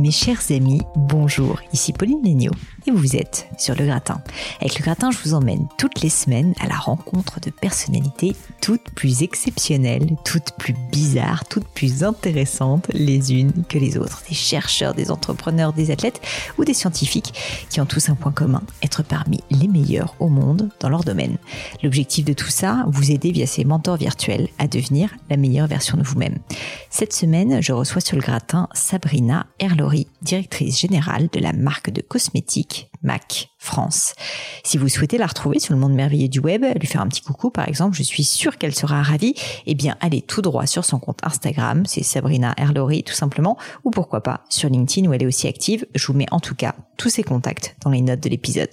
Mes chers amis, bonjour, ici Pauline Legnaud et vous êtes sur le gratin. Avec le gratin, je vous emmène toutes les semaines à la rencontre de personnalités toutes plus exceptionnelles, toutes plus bizarres, toutes plus intéressantes les unes que les autres. Des chercheurs, des entrepreneurs, des athlètes ou des scientifiques qui ont tous un point commun, être parmi les meilleurs au monde dans leur domaine. L'objectif de tout ça, vous aider via ces mentors virtuels à devenir la meilleure version de vous-même. Cette semaine, je reçois sur le gratin Sabrina Erlori, directrice générale de la marque de cosmétiques MAC France. Si vous souhaitez la retrouver sur le monde merveilleux du web, lui faire un petit coucou par exemple, je suis sûre qu'elle sera ravie, eh bien allez tout droit sur son compte Instagram, c'est Sabrina Erlori tout simplement, ou pourquoi pas sur LinkedIn où elle est aussi active. Je vous mets en tout cas tous ses contacts dans les notes de l'épisode.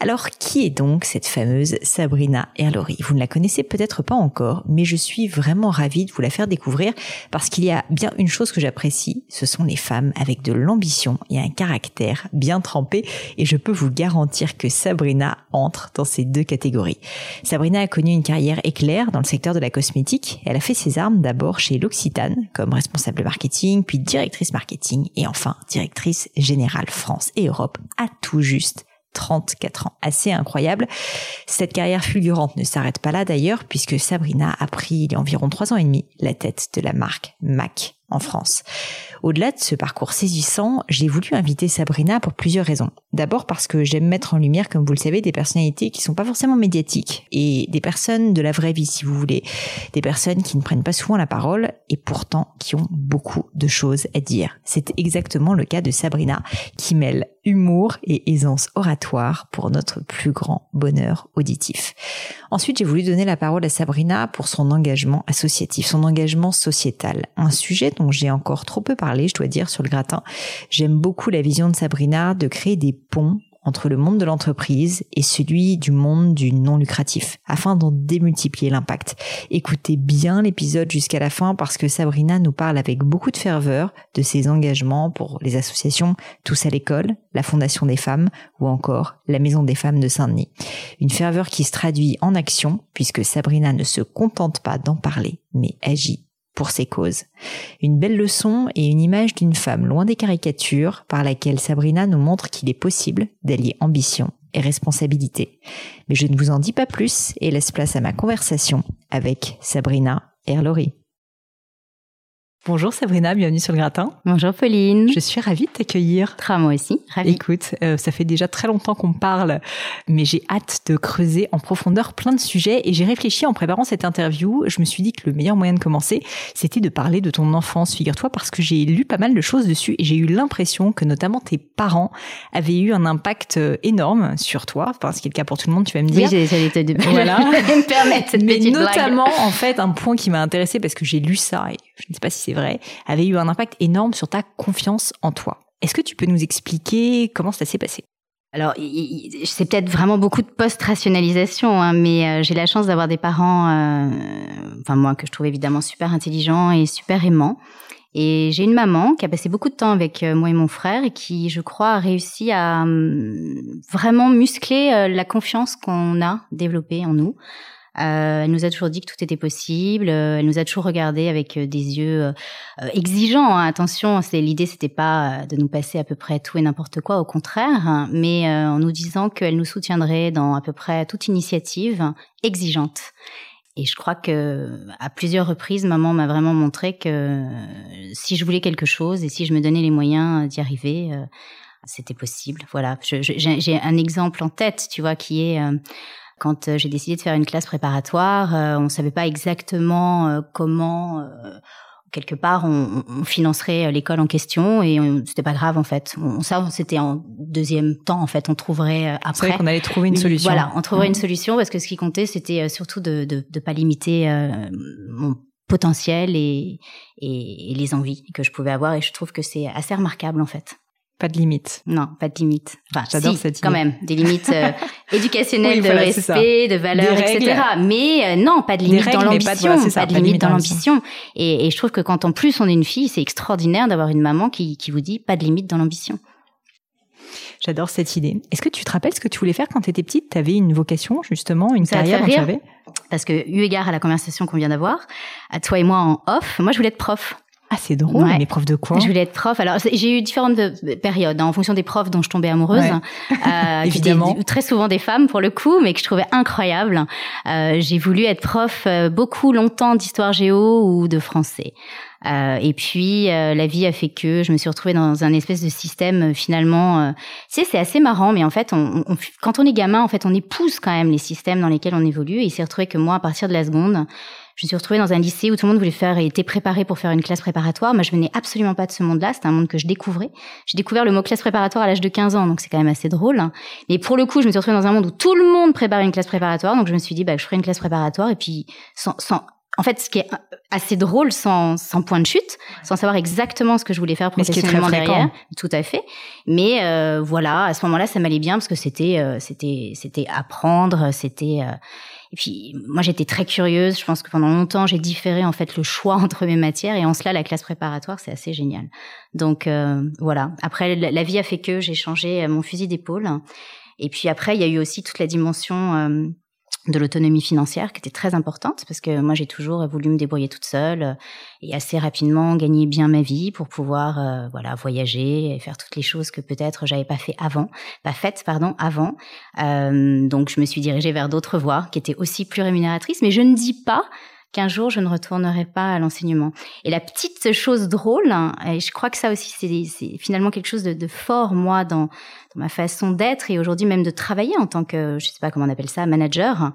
Alors qui est donc cette fameuse Sabrina Erlori? Vous ne la connaissez peut-être pas encore, mais je suis vraiment ravie de vous la faire découvrir parce qu'il y a bien une chose que j'apprécie, ce sont les femmes avec de l'ambition et un caractère bien trempé et je peux vous garantir que Sabrina entre dans ces deux catégories. Sabrina a connu une carrière éclair dans le secteur de la cosmétique. Elle a fait ses armes d'abord chez L'Occitane comme responsable marketing, puis directrice marketing et enfin directrice générale France et Europe à tout juste 34 ans. Assez incroyable. Cette carrière fulgurante ne s'arrête pas là d'ailleurs, puisque Sabrina a pris il y a environ trois ans et demi la tête de la marque MAC en France. Au-delà de ce parcours saisissant, j'ai voulu inviter Sabrina pour plusieurs raisons. D'abord parce que j'aime mettre en lumière, comme vous le savez, des personnalités qui sont pas forcément médiatiques et des personnes de la vraie vie, si vous voulez. Des personnes qui ne prennent pas souvent la parole et pourtant qui ont beaucoup de choses à dire. C'est exactement le cas de Sabrina qui mêle humour et aisance oratoire pour notre plus grand bonheur auditif. Ensuite, j'ai voulu donner la parole à Sabrina pour son engagement associatif, son engagement sociétal. Un sujet dont j'ai encore trop peu parlé, je dois dire, sur le gratin. J'aime beaucoup la vision de Sabrina de créer des ponts entre le monde de l'entreprise et celui du monde du non lucratif, afin d'en démultiplier l'impact. Écoutez bien l'épisode jusqu'à la fin parce que Sabrina nous parle avec beaucoup de ferveur de ses engagements pour les associations Tous à l'école, la Fondation des femmes ou encore la Maison des femmes de Saint-Denis. Une ferveur qui se traduit en action puisque Sabrina ne se contente pas d'en parler, mais agit pour ses causes. Une belle leçon et une image d'une femme loin des caricatures par laquelle Sabrina nous montre qu'il est possible d'allier ambition et responsabilité. Mais je ne vous en dis pas plus et laisse place à ma conversation avec Sabrina Erlori. Bonjour Sabrina, bienvenue sur le gratin. Bonjour Pauline. Je suis ravie de t'accueillir. Très moi aussi, ravie. Écoute, euh, ça fait déjà très longtemps qu'on parle, mais j'ai hâte de creuser en profondeur plein de sujets et j'ai réfléchi en préparant cette interview. Je me suis dit que le meilleur moyen de commencer, c'était de parler de ton enfance, figure-toi, parce que j'ai lu pas mal de choses dessus et j'ai eu l'impression que notamment tes parents avaient eu un impact euh, énorme sur toi, enfin, ce qui est le cas pour tout le monde, tu vas me dire. Oui, j'allais te voilà. me permettre cette mais petite notamment, en fait, un point qui m'a intéressé parce que j'ai lu ça et je ne sais pas si c'est vrai, avait eu un impact énorme sur ta confiance en toi. Est-ce que tu peux nous expliquer comment ça s'est passé? Alors, c'est peut-être vraiment beaucoup de post-rationalisation, hein, mais euh, j'ai la chance d'avoir des parents, euh, enfin moi que je trouve évidemment super intelligents et super aimants. Et j'ai une maman qui a passé beaucoup de temps avec euh, moi et mon frère et qui, je crois, a réussi à hum, vraiment muscler la confiance qu'on a développée en nous Euh, elle nous a toujours dit que tout était possible. Euh, elle nous a toujours regardé avec euh, des yeux exigeants. Hein. Attention, c'est l'idée, c'était pas de nous passer à peu près tout et n'importe quoi, au contraire, hein. mais en nous disant qu'elle nous soutiendrait dans à peu près toute initiative exigeante. Et je crois que à plusieurs reprises, maman m'a vraiment montré que si je voulais quelque chose et si je me donnais les moyens d'y arriver, c'était possible. Voilà, j'ai un exemple en tête, tu vois, qui est quand euh, j'ai décidé de faire une classe préparatoire, euh, on ne savait pas exactement euh, comment quelque part on, on financerait l'école en question et c'était pas grave en fait. On, ça c'était en deuxième temps en fait. On trouverait après. C'est qu'on allait trouver une solution. Voilà, on trouverait une mmh. solution parce que ce qui comptait c'était surtout de, de de pas limiter mon potentiel et, et, et les envies que je pouvais avoir et je trouve que c'est assez remarquable en fait. Pas de limite. Non, pas de limite. Enfin, J'adore si, cette quand même, des limites euh, éducationnelles, de respect, de valeurs, etc. Mais euh, non, pas de limite dans l'ambition, pas, de limite dans l'ambition. Et, et, je trouve que quand en plus on est une fille, c'est extraordinaire d'avoir une maman qui, qui vous dit pas de limite dans l'ambition. J'adore cette idée. Est-ce que tu te rappelles ce que tu voulais faire quand tu étais petite? Tu avais une vocation, justement, une carrière dont tu avais? Parce que, eu égard à la conversation qu'on vient d'avoir, à toi et moi en off, moi je voulais être prof. Ah, c'est drôle, ouais. mais prof de quoi? Je voulais être prof. Alors, j'ai eu différentes périodes hein, en fonction des profs dont je tombais amoureuse. Euh, Évidemment. très souvent des femmes pour le coup, mais que je trouvais incroyables. Euh, j'ai voulu être prof euh, beaucoup longtemps d'histoire géo ou de français. Euh, et puis euh, la vie a fait que je me suis retrouvée dans un espèce de système euh, finalement. tu sais, c'est assez marrant, mais en fait, on, on, quand on est gamin, en fait, on épouse quand même les systèmes dans lesquels on évolue. Et il s'est retrouvé que moi, à partir de la seconde, je me suis retrouvée dans un lycée où tout le monde voulait faire et était préparé pour faire une classe préparatoire. Moi, je venais absolument pas de ce monde-là. C'était un monde que je découvrais. J'ai découvert le mot classe préparatoire à l'âge de 15 ans, donc c'est quand même assez drôle. Mais pour le coup, je me suis retrouvée dans un monde où tout le monde préparait une classe préparatoire. Donc je me suis dit, bah, je ferai une classe préparatoire et puis sans, sans en fait, ce qui est assez drôle, sans, sans point de chute, sans savoir exactement ce que je voulais faire professionnellement derrière, tout à fait. Mais euh, voilà, à ce moment-là, ça m'allait bien parce que c'était, euh, c'était, c'était apprendre, c'était. Euh, et puis, moi, j'étais très curieuse. Je pense que pendant longtemps, j'ai différé en fait le choix entre mes matières, et en cela, la classe préparatoire, c'est assez génial. Donc voilà. Après, la, vie a fait que j'ai changé mon fusil d'épaule. Et puis après, il y a eu aussi toute la dimension de l'autonomie financière qui était très importante parce que moi j'ai toujours voulu me débrouiller toute seule euh, et assez rapidement gagner bien ma vie pour pouvoir euh, voilà voyager et faire toutes les choses que peut-être j'avais pas fait avant pas faites pardon avant euh, donc je me suis dirigée vers d'autres voies qui étaient aussi plus rémunératrices mais je ne dis pas qu'un jour je ne retournerai pas à l'enseignement. Et la petite chose drôle, hein, et je crois que ça aussi c'est finalement quelque chose de, fort moi dans ma façon d'être et aujourd'hui même de travailler en tant que je sais pas comment on appelle ça manager,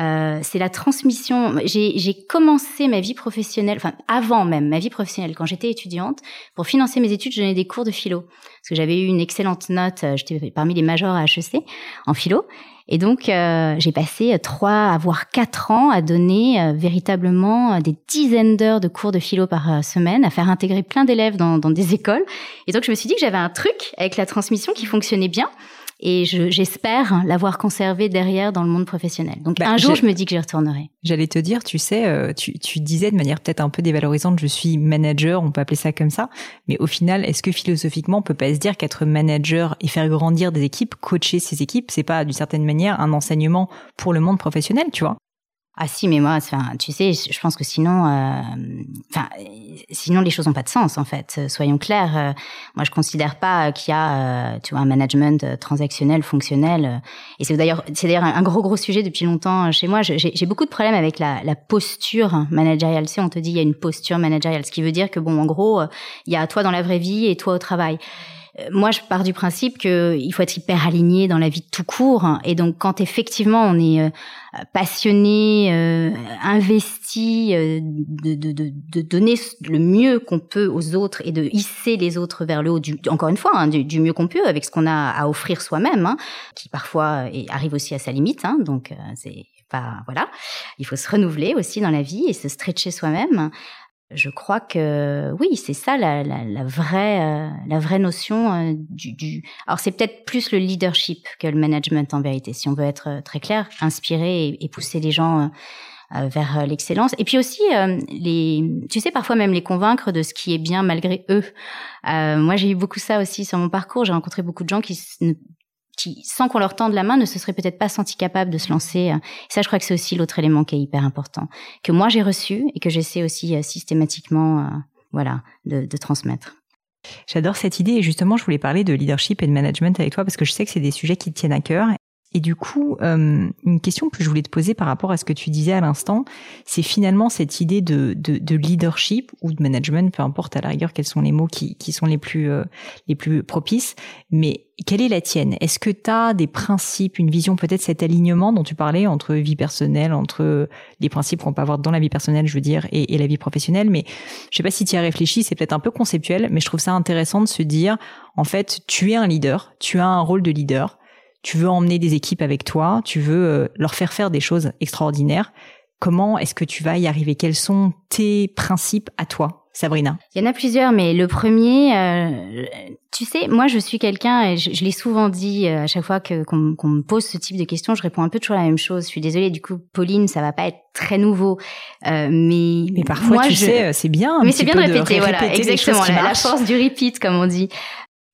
euh, c'est la transmission. J'ai commencé ma vie professionnelle, enfin avant même ma vie professionnelle quand j'étais étudiante pour financer mes études, je donnais des cours de philo parce que j'avais eu une excellente note, euh, j'étais parmi les majors à HEC en philo et donc, euh, j'ai passé trois, voire quatre ans à donner véritablement des dizaines d'heures de cours de philo par semaine, à faire intégrer plein d'élèves dans, dans, des écoles. Et donc, je me suis dit que j'avais un truc avec la transmission qui fonctionnait bien et j'espère l'avoir conservé derrière dans le monde professionnel. Donc bah, un jour, je me dis que j'y retournerai. J'allais te dire, tu sais, euh, tu, tu disais de manière peut-être un peu dévalorisante, je suis manager, on peut appeler ça comme ça, mais au final, est-ce que philosophiquement, on peut pas se dire qu'être manager et faire grandir des équipes, coacher ces équipes, c'est pas d'une certaine manière un enseignement pour le monde professionnel, tu vois? Ah si, mais moi, enfin, tu sais, je pense que sinon, euh, enfin, sinon les choses n'ont pas de sens en fait. Soyons clairs. Euh, moi, je considère pas qu'il y a, euh, tu vois, un management transactionnel, fonctionnel. et c'est d'ailleurs, c'est d'ailleurs un gros gros sujet depuis longtemps chez moi. J'ai beaucoup de problèmes avec la, la posture managériale. Tu sais, on te dit il y a une posture managériale, ce qui veut dire que bon, en gros, il y a toi dans la vraie vie et toi au travail. Euh, moi, je pars du principe qu'il faut être hyper aligné dans la vie de tout court. Et donc, quand effectivement on est euh, passionné, euh, investi, de, donner le mieux qu'on peut aux autres et de hisser les autres vers le haut, du, encore une fois, hein, du, mieux qu'on peut avec ce qu'on a à offrir soi-même, hein, qui parfois arrive aussi à sa limite. Hein, donc, c'est pas voilà. Il faut se renouveler aussi dans la vie et se stretcher soi-même je crois que oui, c'est ça la, la, la vraie euh, la vraie notion euh, du, du, Alors c'est peut-être plus le leadership que le management en vérité, si on veut être euh, très clair, inspirer et, pousser les gens vers l'excellence. Et puis aussi les, tu sais, parfois même les convaincre de ce qui est bien malgré eux. moi, j'ai eu beaucoup ça aussi sur mon parcours. J'ai rencontré beaucoup de gens qui ne qui, sans qu'on leur tende la main, ne se seraient peut-être pas sentis capables de se lancer. Ça, je crois que c'est aussi l'autre élément qui est hyper important, que moi j'ai reçu et que j'essaie aussi systématiquement, voilà, de, de transmettre. J'adore cette idée et justement, je voulais parler de leadership et de management avec toi parce que je sais que c'est des sujets qui te tiennent à cœur. Et du coup, euh, une question que je voulais te poser par rapport à ce que tu disais à l'instant, c'est finalement cette idée de, de, de, leadership ou de management, peu importe à la rigueur quels sont les mots qui, qui sont les plus, euh, les plus propices, mais quelle est la tienne? Est-ce que tu as des principes, une vision, peut-être cet alignement dont tu parlais entre vie personnelle, entre les principes qu'on peut avoir dans la vie personnelle, je veux dire, et, et la vie professionnelle? Mais je sais pas si tu y as réfléchi, c'est peut-être un peu conceptuel, mais je trouve ça intéressant de se dire, en fait, tu es un leader, tu as un rôle de leader, tu veux emmener des équipes avec toi, tu veux euh, leur faire faire des choses extraordinaires. Comment est-ce que tu vas y arriver? Quels sont tes principes à toi, Sabrina? Il y en a plusieurs, mais le premier, euh, tu sais, moi je suis quelqu'un, et je, l'ai souvent dit euh, à chaque fois que qu'on me pose ce type de questions, je réponds un peu toujours la même chose. Je suis désolée, du coup, Pauline, ça va pas être très nouveau, mais mais parfois, tu sais, c'est bien. mais c'est bien de répéter, voilà, exactement, la, la, force du repeat, comme on dit.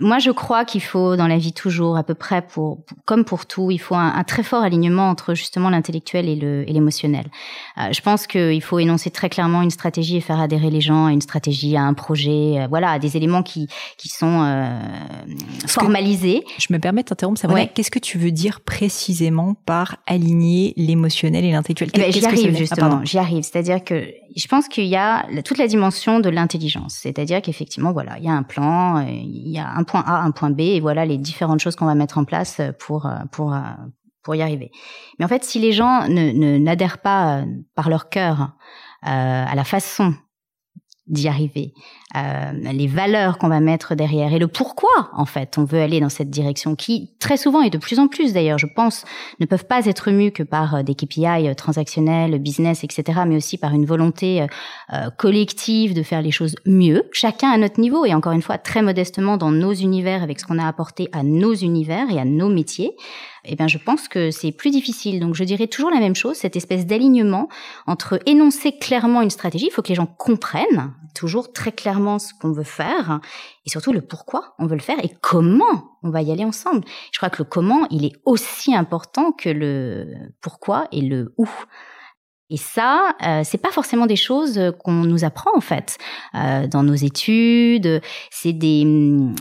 Moi, je crois qu'il faut dans la vie toujours, à peu près pour, comme pour tout, il faut un, très fort alignement entre justement l'intellectuel et l'émotionnel. Euh, je pense qu'il faut énoncer très clairement une stratégie et faire adhérer les gens à une stratégie, à un projet, euh, voilà, à des éléments qui qui sont euh, formalisés. Je me permets de t'interrompre, Sabrina. Ouais. Qu'est-ce que tu veux dire précisément par aligner l'émotionnel et l'intellectuel? Eh ben, J'y arrive ah, justement. j'y arrive. C'est-à-dire que je pense qu'il y a toute la dimension de l'intelligence. C'est-à-dire qu'effectivement, voilà, il y a un plan, euh, il y a un point A, un point B, et voilà les différentes choses qu'on va mettre en place pour euh, pour euh, pour y arriver. Mais en fait, si les gens ne n'adhèrent pas par leur cœur à la façon d'y arriver, euh, les valeurs qu'on va mettre derrière et le pourquoi en fait on veut aller dans cette direction qui très souvent et de plus en plus d'ailleurs je pense ne peuvent pas être mus que par euh, des KPI euh, transactionnels, business, etc. mais aussi par une volonté euh, collective de faire les choses mieux, chacun à notre niveau et encore une fois très modestement dans nos univers avec ce qu'on a apporté à nos univers et à nos métiers eh bien, je pense que c'est plus difficile. Donc, je dirais toujours la même chose, cette espèce d'alignement entre énoncer clairement une stratégie. Il faut que les gens comprennent toujours très clairement ce qu'on veut faire et surtout le pourquoi on veut le faire et comment on va y aller ensemble. Je crois que le comment, il est aussi important que le pourquoi et le où. Et ça, euh, c'est pas forcément des choses qu'on nous apprend en fait euh, dans nos études. C'est des,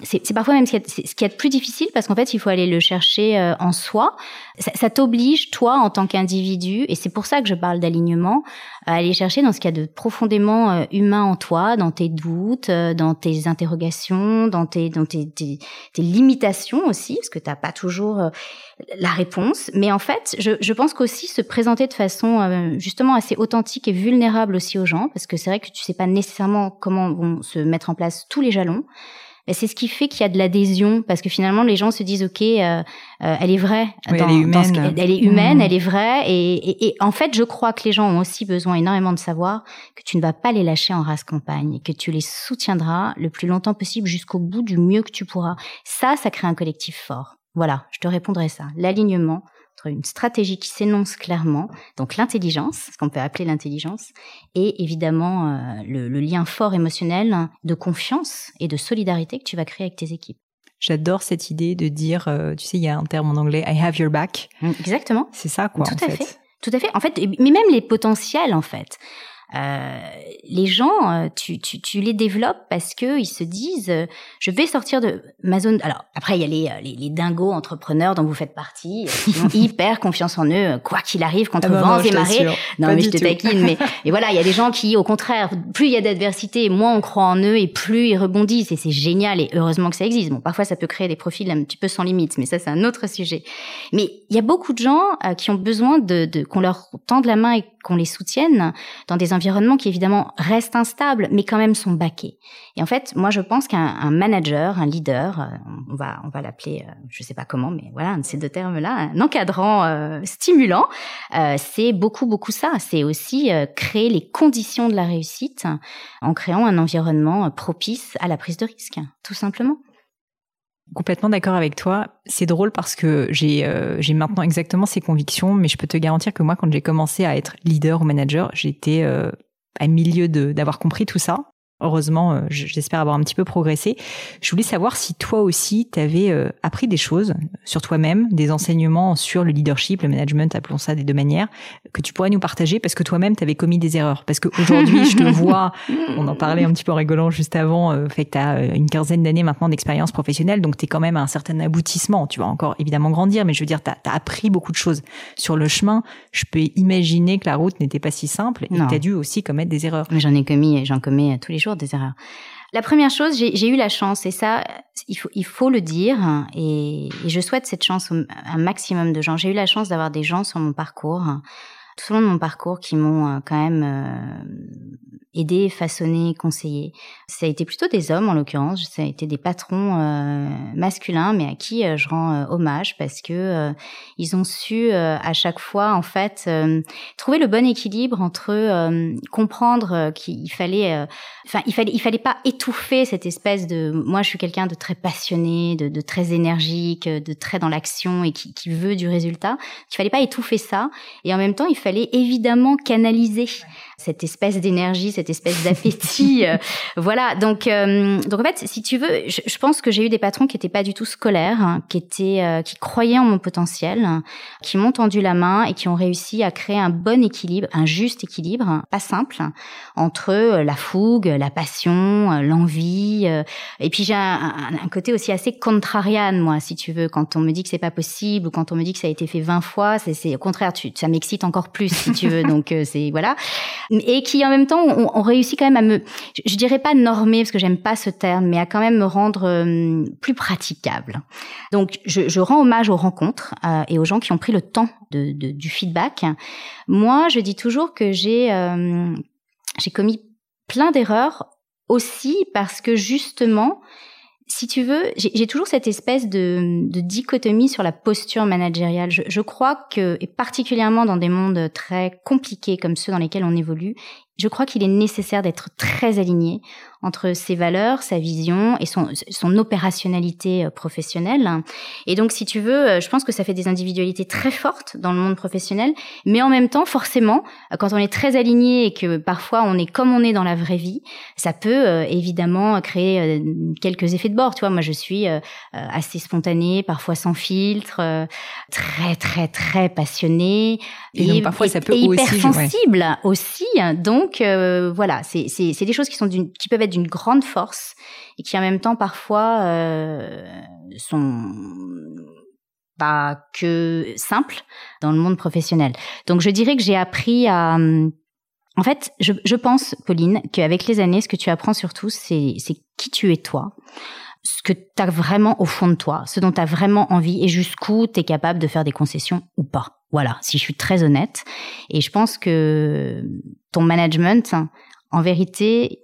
c'est parfois même ce qui, est, plus difficile parce qu'en fait, il faut aller le chercher euh, en soi. Ça t'oblige toi en tant qu'individu, et c'est pour ça que je parle d'alignement, à aller chercher dans ce qu'il y a de profondément euh, humain en toi, dans tes doutes, euh, dans tes interrogations, dans tes, dans tes, tes, limitations aussi, parce que t'as pas toujours la réponse. Mais en fait, je, je pense qu'aussi se présenter de façon justement assez authentique et vulnérable aussi aux gens, parce que c'est vrai que tu sais pas nécessairement comment vont se mettre en place tous les jalons. C'est ce qui fait qu'il y a de l'adhésion, parce que finalement les gens se disent ok, euh, euh elle est vraie, dans, elle est humaine, elle est humaine, mmh. elle est vraie, et, et, et, en fait je crois que les gens ont aussi besoin énormément de savoir que tu ne vas pas les lâcher en race campagne, et que tu les soutiendras le plus longtemps possible jusqu'au bout du mieux que tu pourras. Ça, ça crée un collectif fort. Voilà, je te répondrai ça. L'alignement, une stratégie qui s'énonce clairement, donc l'intelligence, ce qu'on peut appeler l'intelligence, et évidemment euh, le, lien fort émotionnel de confiance et de solidarité que tu vas créer avec tes équipes. J'adore cette idée de dire, euh, tu sais, il y a un terme en anglais, I have your back. Mm, exactement. C'est ça, quoi. Tout à fait. Tout à fait. En fait, mais même les potentiels, en fait. Euh, les gens, euh, tu, tu, tu, les développes parce que ils se disent, euh, je vais sortir de ma zone. Alors après, il y a les, les, les dingos entrepreneurs dont vous faites partie, qui ont hyper confiance en eux, quoi qu'il arrive, contre ah bah vents et marées. Non, mais je te taquine. Mais et voilà, il y a des gens qui, au contraire, plus il y a d'adversité, moins on croit en eux et plus ils rebondissent. Et c'est génial. Et heureusement que ça existe. Bon, parfois ça peut créer des profils un petit peu sans limite, mais ça c'est un autre sujet. Mais il y a beaucoup de gens qui ont besoin de, de qu'on leur tende la main et qu'on les soutienne dans des environnements qui évidemment restent instables, mais quand même sont baqués. Et en fait, moi, je pense qu'un manager, un leader, euh, on va, on va l'appeler, euh, je sais pas comment, mais voilà, un de ces deux termes-là, un encadrant euh, stimulant, c'est beaucoup, beaucoup ça. C'est aussi créer les conditions de la réussite en créant un environnement propice à la prise de risque, tout simplement. Complètement d'accord avec toi. C'est drôle parce que j'ai euh, j'ai maintenant exactement ces convictions, mais je peux te garantir que moi, quand j'ai commencé à être leader ou manager, j'étais euh, à milieu de d'avoir compris tout ça. Heureusement, euh, j'espère avoir un petit peu progressé. Je voulais savoir si toi aussi, tu avais euh, appris des choses sur toi-même, des enseignements sur le leadership, le management, appelons ça des deux manières, que tu pourrais nous partager parce que toi-même, tu avais commis des erreurs. Parce qu'aujourd'hui, je te vois, on en parlait un petit peu en rigolant juste avant, euh, fait que tu as une quinzaine d'années maintenant d'expérience professionnelle, donc tu es quand même à un certain aboutissement. Tu vas encore évidemment grandir, mais je veux dire, tu as, appris beaucoup de choses sur le chemin. Je peux imaginer que la route n'était pas si simple et tu as dû aussi commettre des erreurs. Mais j'en ai commis, j'en commets tous les jours des erreurs. La première chose, j'ai eu la chance, et ça, il faut, le dire, et, je souhaite cette chance à un maximum de gens. J'ai eu la chance d'avoir des gens sur mon parcours, tout au long de mon parcours, qui m'ont euh, quand même euh, aider, façonner, conseiller. Ça a été plutôt des hommes en l'occurrence, ça a été des patrons euh, masculins, mais à qui euh, je rends euh, hommage parce que ils ont su à chaque fois en fait trouver le bon équilibre entre comprendre qu'il fallait, enfin il fallait il fallait pas étouffer cette espèce de, moi je suis quelqu'un de très passionné, de, de, très énergique, de très dans l'action et qui, qui veut du résultat. Il fallait pas étouffer ça et en même temps il fallait évidemment canaliser cette espèce d'énergie, cette espèce d'appétit. Euh, voilà. Donc, euh, donc en fait, si tu veux, je, pense que j'ai eu des patrons qui étaient pas du tout scolaires, hein, qui étaient, euh, qui croyaient en mon potentiel, qui m'ont tendu la main et qui ont réussi à créer un bon équilibre, un juste équilibre, pas simple, entre la fougue, la passion, l'envie. et puis j'ai un, un, côté aussi assez contrarian, moi, si tu veux, quand on me dit que c'est pas possible ou quand on me dit que ça a été fait 20 fois, c'est au contraire, tu, ça m'excite encore plus, si tu veux. Donc c'est voilà et qui en même temps ont, réussi quand même à me, je, dirais pas normer parce que j'aime pas ce terme, mais à quand même me rendre euh, plus praticable. Donc je, je, rends hommage aux rencontres euh, et aux gens qui ont pris le temps de, de, du feedback. Moi, je dis toujours que j'ai euh, j'ai commis plein d'erreurs aussi parce que justement si tu veux, j'ai toujours cette espèce de, dichotomie sur la posture managériale. Je, crois que, et particulièrement dans des mondes très compliqués comme ceux dans lesquels on évolue, je crois qu'il est nécessaire d'être très aligné entre ses valeurs, sa vision et son, son opérationnalité euh, professionnelle. Et donc, si tu veux, euh, je pense que ça fait des individualités très fortes dans le monde professionnel, mais en même temps, forcément, euh, quand on est très aligné et que parfois on est comme on est dans la vraie vie, ça peut évidemment créer quelques effets de bord. Tu vois, moi, je suis assez spontanée, parfois sans filtre, très, très, très passionnée. Et, donc, parfois, ça peut et aussi, hypersensible aussi. Donc, voilà, c'est des choses qui sont qui peuvent être d'une grande force et qui en même temps parfois euh, sont pas que simples dans le monde professionnel. Donc je dirais que j'ai appris à... En fait, je, je pense, Pauline, qu'avec les années, ce que tu apprends surtout, c'est qui tu es toi ce que tu as vraiment au fond de toi, ce dont tu as vraiment envie et jusqu'où tu es capable de faire des concessions ou pas. Voilà, si je suis très honnête. Et je pense que ton management, en vérité,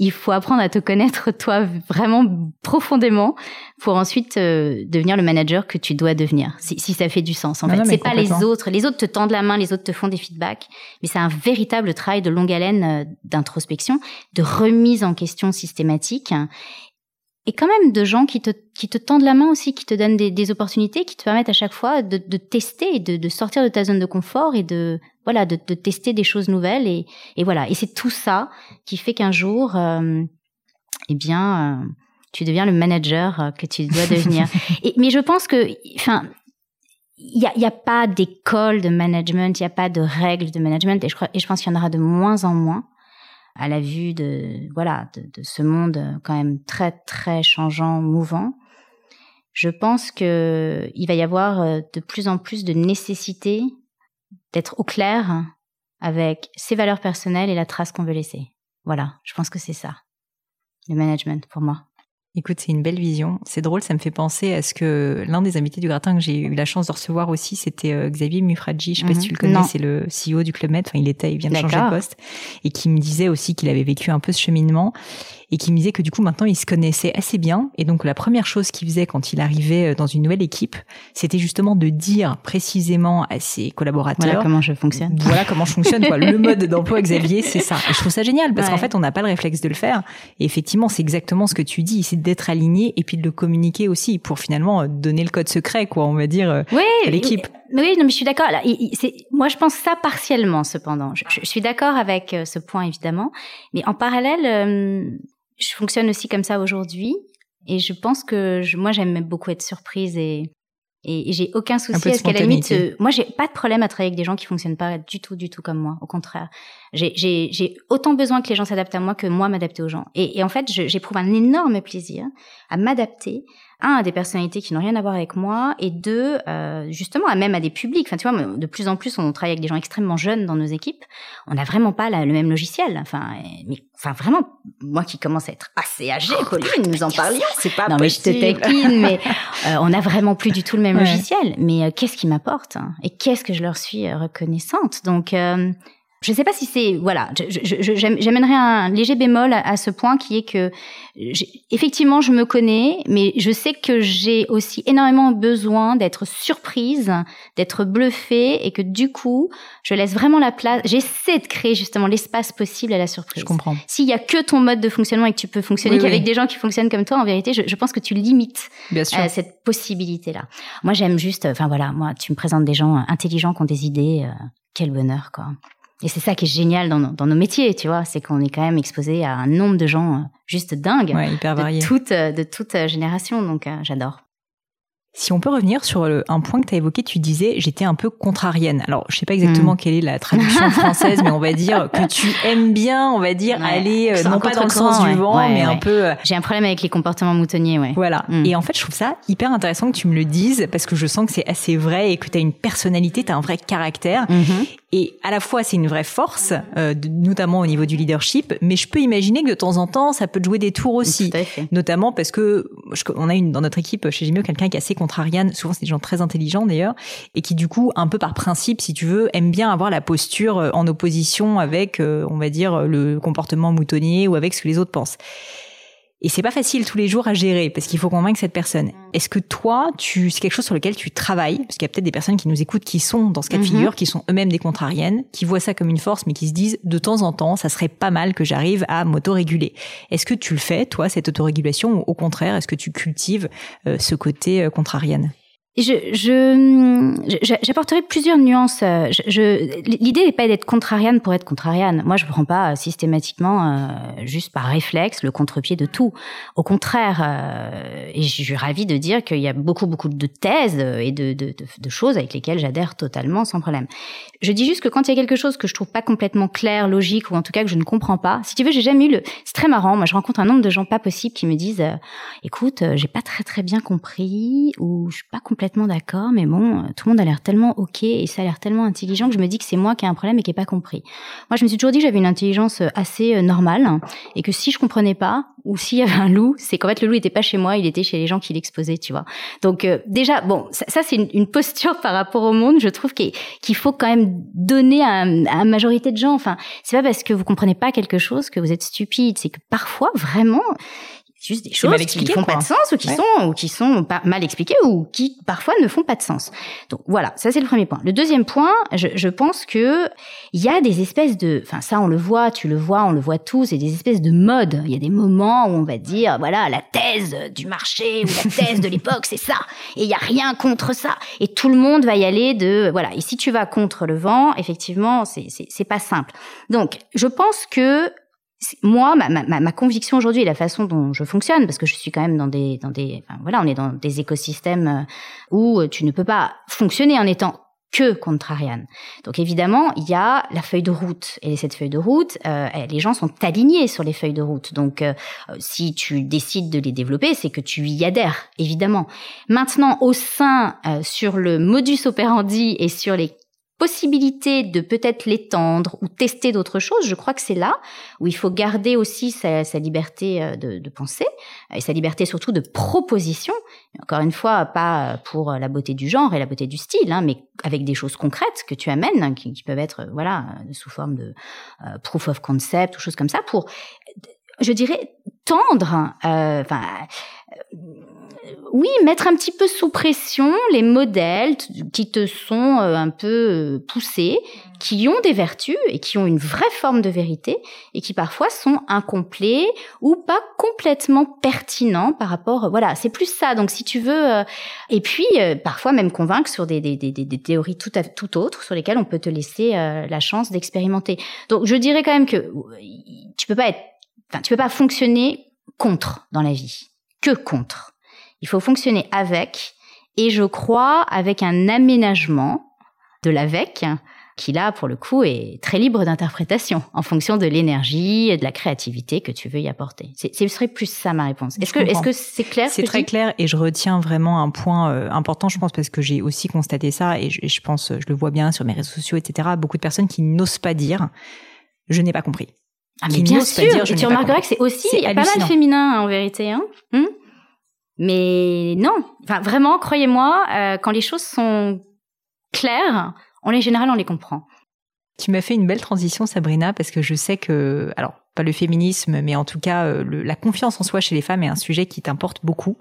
il faut apprendre à te connaître toi vraiment profondément pour ensuite euh, devenir le manager que tu dois devenir. Si, ça fait du sens en fait, c'est pas les autres. Les autres te tendent la main, les autres te font des feedbacks, mais c'est un véritable travail de longue haleine euh, d'introspection, de remise en question systématique et quand même de gens qui te, qui te tendent la main aussi, qui te donnent des, des opportunités, qui te permettent à chaque fois de, de tester de, de, sortir de ta zone de confort et de voilà de, de tester des choses nouvelles et, et voilà et c'est tout ça qui fait qu'un jour euh, eh bien euh, tu deviens le manager euh, que tu dois devenir. et, mais je pense que enfin il n'y a pas d'école de management, il n'y a pas de règles de management et je, crois, et je pense qu'il y en aura de moins en moins à la vue de voilà de, ce monde quand même très très changeant, mouvant. Je pense que il va y avoir euh, de plus en plus de nécessité d'être au clair avec ses valeurs personnelles et la trace qu'on veut laisser. Voilà, je pense que c'est ça le management pour moi. Écoute, c'est une belle vision. C'est drôle, ça me fait penser à ce que l'un des invités du gratin que j'ai eu la chance de recevoir aussi, c'était euh, Xavier Mufradji. Je sais pas si tu le mhm. connais, c'est le CEO du Club Med. Enfin, il était, il vient de changer de poste. Et qui me disait aussi qu'il avait vécu un peu ce cheminement et qui me disait que du coup maintenant il se connaissait assez bien et donc la première chose qu'il faisait quand il arrivait euh, dans une nouvelle équipe, c'était justement de dire précisément à ses collaborateurs voilà comment je fonctionne. Voilà comment je fonctionne quoi. Le mode d'emploi Xavier, c'est ça. Et je trouve ça génial parce qu'en fait on n'a pas le réflexe de le faire et effectivement c'est exactement ce que tu dis, c'est d'être aligné et puis de le communiquer aussi pour finalement euh, donner le code secret quoi, on va dire euh, oui, à l'équipe. oui, non, mais je suis d'accord. Moi, je pense ça partiellement, cependant. Je, je suis d'accord avec ce point, évidemment. Mais en parallèle, je fonctionne aussi comme ça aujourd'hui. Et je pense que je, moi, j'aime beaucoup être surprise et, et, j'ai aucun souci à ce qu'à la limite, euh, moi, j'ai pas de problème à travailler avec des gens qui fonctionnent pas du tout, du tout comme moi. Au contraire, j'ai autant besoin que les gens s'adaptent à moi que moi m'adapter aux gens. Et, et en fait, j'éprouve un énorme plaisir à m'adapter un à des personnalités qui n'ont rien à voir avec moi et deux euh, justement à même à des publics. Enfin tu vois de plus en plus on travaille avec des gens extrêmement jeunes dans nos équipes. On n'a vraiment pas le même logiciel. Enfin mais enfin vraiment moi qui commence à être assez âgée oh, Pauline nous en parlions. c'est pas non mais je te taquine mais euh, on n'a vraiment plus du tout le même logiciel. Mais euh, qu'est-ce qui m'apporte hein, et qu'est-ce que je leur suis reconnaissante? Donc je ne sais pas si c'est voilà, j'amènerais un léger bémol à, ce point qui est que effectivement je me connais, mais je sais que j'ai aussi énormément besoin d'être surprise, d'être bluffée et que du coup je laisse vraiment la place. J'essaie de créer justement l'espace possible à la surprise. Je comprends. S'il y a que ton mode de fonctionnement et que tu peux fonctionner qu'avec des gens qui fonctionnent comme toi, en vérité, je, pense que tu limites Bien sûr. Euh, cette possibilité là. Moi j'aime juste, enfin voilà, moi tu me présentes des gens intelligents qui ont des idées. Euh, quel bonheur quoi. Et c'est ça qui est génial dans, dans nos métiers, tu vois, c'est qu'on est quand même exposé à un nombre de gens euh, juste dingues, ouais, hyper de toute euh, de toute euh, génération. Donc j'adore. Si on peut revenir sur un point que tu as évoqué, tu disais j'étais un peu contrarienne. Alors, je sais pas exactement mm. quelle est la traduction française, mais on va dire que tu aimes bien, on va dire aller non pas dans le sens du vent, mais un peu J'ai un problème avec les comportements moutonniers, ouais. Voilà. Mm. Et en fait, je trouve ça hyper intéressant que tu me le dises parce que je sens que c'est assez vrai et que tu as une personnalité, tu as un vrai caractère. Mm-hmm. Et à la fois, c'est une vraie force, euh, notamment au niveau du leadership, mais je peux imaginer que de temps en temps, ça peut te jouer des tours aussi. Notamment parce que on a une dans notre équipe chez Gimio quelqu'un qui est assez contrarian. Souvent, c'est des gens très intelligents d'ailleurs, et qui du coup, un peu par principe, si tu veux, aime bien avoir la posture euh, en opposition avec, euh, on va dire, le comportement moutonnier ou avec ce que les autres pensent. Et c'est pas facile tous les jours à gérer parce qu'il faut convaincre cette personne. Mm. Est-ce que toi, tu, c'est quelque chose sur lequel tu travailles? Parce qu'il y a peut-être des personnes qui nous écoutent qui sont dans ce cas de mm-hmm. figure, qui sont eux-mêmes des contrariennes, qui voient ça comme une force, mais qui se disent de temps en temps, ça serait pas mal que j'arrive à m'autoréguler. Est-ce que tu le fais, toi, cette autorégulation, ou au contraire, est-ce que tu cultives euh, ce côté euh, contrarienne? Je, je, j'apporterai plusieurs nuances. Je, je l'idée n'est pas d'être contrariane pour être contrariane. Moi, je ne prends pas systématiquement, euh, juste par réflexe, le contre-pied de tout. Au contraire, euh, et je suis ravie de dire qu'il y a beaucoup, beaucoup de thèses et de, de, de, de choses avec lesquelles j'adhère totalement sans problème. Je dis juste que quand il y a quelque chose que je trouve pas complètement clair, logique, ou en tout cas que je ne comprends pas, si tu veux, j'ai jamais eu le. C'est très marrant. Moi, je rencontre un nombre de gens pas possibles qui me disent, euh, écoute, j'ai pas très très bien compris, ou je suis pas complètement complètement d'accord, mais bon, tout le monde a l'air tellement ok et ça a l'air tellement intelligent que je me dis que c'est moi qui ai un problème et qui n'ai pas compris. Moi, je me suis toujours dit que j'avais une intelligence assez euh, normale et que si je comprenais pas ou s'il y avait un loup, c'est qu'en fait le loup était pas chez moi, il était chez les gens qui l'exposaient, tu vois. Donc euh, déjà, bon, ça, c'est une, posture par rapport au monde, je trouve qu'il faut quand même donner à, à une majorité de gens. Enfin, c'est pas parce que vous comprenez pas quelque chose que vous êtes stupide, c'est que parfois vraiment juste des choses qui font pas de sens ou qui sont ou qui sont pas mal expliquées ou qui parfois ne font pas de sens. Donc voilà, ça c'est le premier point. Le deuxième point, je, je pense que il y a des espèces de, enfin ça on le voit, tu le vois, on le voit tous, et des espèces de modes. Il y a des moments où on va dire voilà la thèse du marché ou la thèse de l'époque c'est ça, et il y a rien contre ça, et tout le monde va y aller de voilà. Et si tu vas contre le vent, effectivement c'est c'est pas simple. Donc je pense que moi, ma, ma, conviction aujourd'hui et la façon dont je fonctionne, parce que je suis quand même dans des, dans des, enfin, voilà, on est dans des écosystèmes euh, où tu ne peux pas fonctionner en étant que contrarian. Donc évidemment, il y a la feuille de route et cette feuille de route, euh, les gens sont alignés sur les feuilles de route. Donc euh, si tu décides de les développer, c'est que tu y adhères évidemment. Maintenant, au sein sur le modus operandi et sur les possibilité de peut-être l'étendre ou tester d'autres choses, je crois que c'est là où il faut garder aussi sa, liberté euh, de, penser et sa liberté surtout de proposition. Encore une fois, pas pour la beauté du genre et la beauté du style, hein, mais avec des choses concrètes que tu amènes, hein, qui, peuvent être voilà sous forme de euh, proof of concept ou choses comme ça, pour, je dirais, tendre, euh, oui, mettre un petit peu sous pression les modèles qui te sont euh, un peu euh, poussés, qui ont des vertus et qui ont une vraie forme de vérité et qui parfois sont incomplets ou pas complètement pertinents par rapport. Voilà, c'est plus ça. Donc si tu veux, euh, et puis parfois même convaincre sur des, des, des, des théories tout, à, tout autres sur lesquelles on peut te laisser la chance d'expérimenter. Donc je dirais quand même que tu peux pas être, enfin tu peux pas fonctionner contre dans la vie, que contre. Il faut fonctionner avec, et je crois avec un aménagement de l'avec qui là, pour le coup, est très libre d'interprétation en fonction de l'énergie et de la créativité que tu veux y apporter. Ce serait plus ça ma réponse. Est-ce que est-ce que c'est clair C'est très clair et je retiens vraiment un point euh, important, je pense, parce que j'ai aussi constaté ça et je, je, pense, je le vois bien sur mes réseaux sociaux, etc. Beaucoup de personnes qui n'osent pas dire je n'ai pas compris. Ah mais bien sûr. Dire, et tu remarqueras que c'est aussi il y a pas mal féminin en vérité. Hein hmm mais non, enfin vraiment, croyez-moi, euh, quand les choses sont claires, en général, on les comprend. Tu m'as fait une belle transition, Sabrina, parce que je sais que, alors, pas le féminisme, mais en tout cas, euh, la confiance en soi chez les femmes est un sujet qui t'importe beaucoup.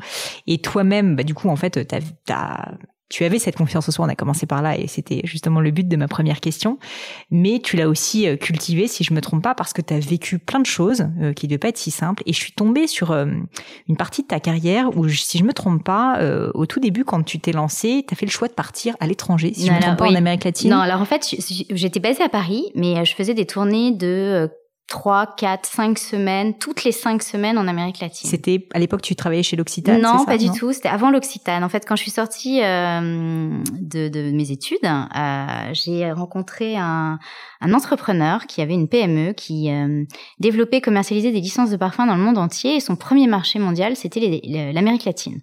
Et toi-même, bah, du coup, en fait, t'as as tu avais cette confiance en soi, on a commencé par là et c'était justement le but de ma première question, mais tu l'as aussi euh, cultivé, si je me trompe pas, parce que tu as vécu plein de choses euh, qui ne devaient pas être si simples. Et je suis tombée sur euh, une partie de ta carrière où, si je me trompe pas, au tout début quand tu t'es lancée, tu as fait le choix de partir à l'étranger, si je me trompe pas, en Amérique latine. Non, alors en fait, j'étais basée à Paris, mais je faisais des tournées de trois, quatre, cinq semaines, toutes les cinq semaines en Amérique latine. C'était à l'époque tu travaillais chez l'Occitane Non, pas du tout. C'était avant l'Occitane. En fait, quand je suis sortie euh, de, de, mes études, euh, j'ai rencontré un, un, entrepreneur qui avait une PME qui euh, développait, commercialisait des licences de parfums dans le monde entier. Et son premier marché mondial, c'était l'Amérique latine.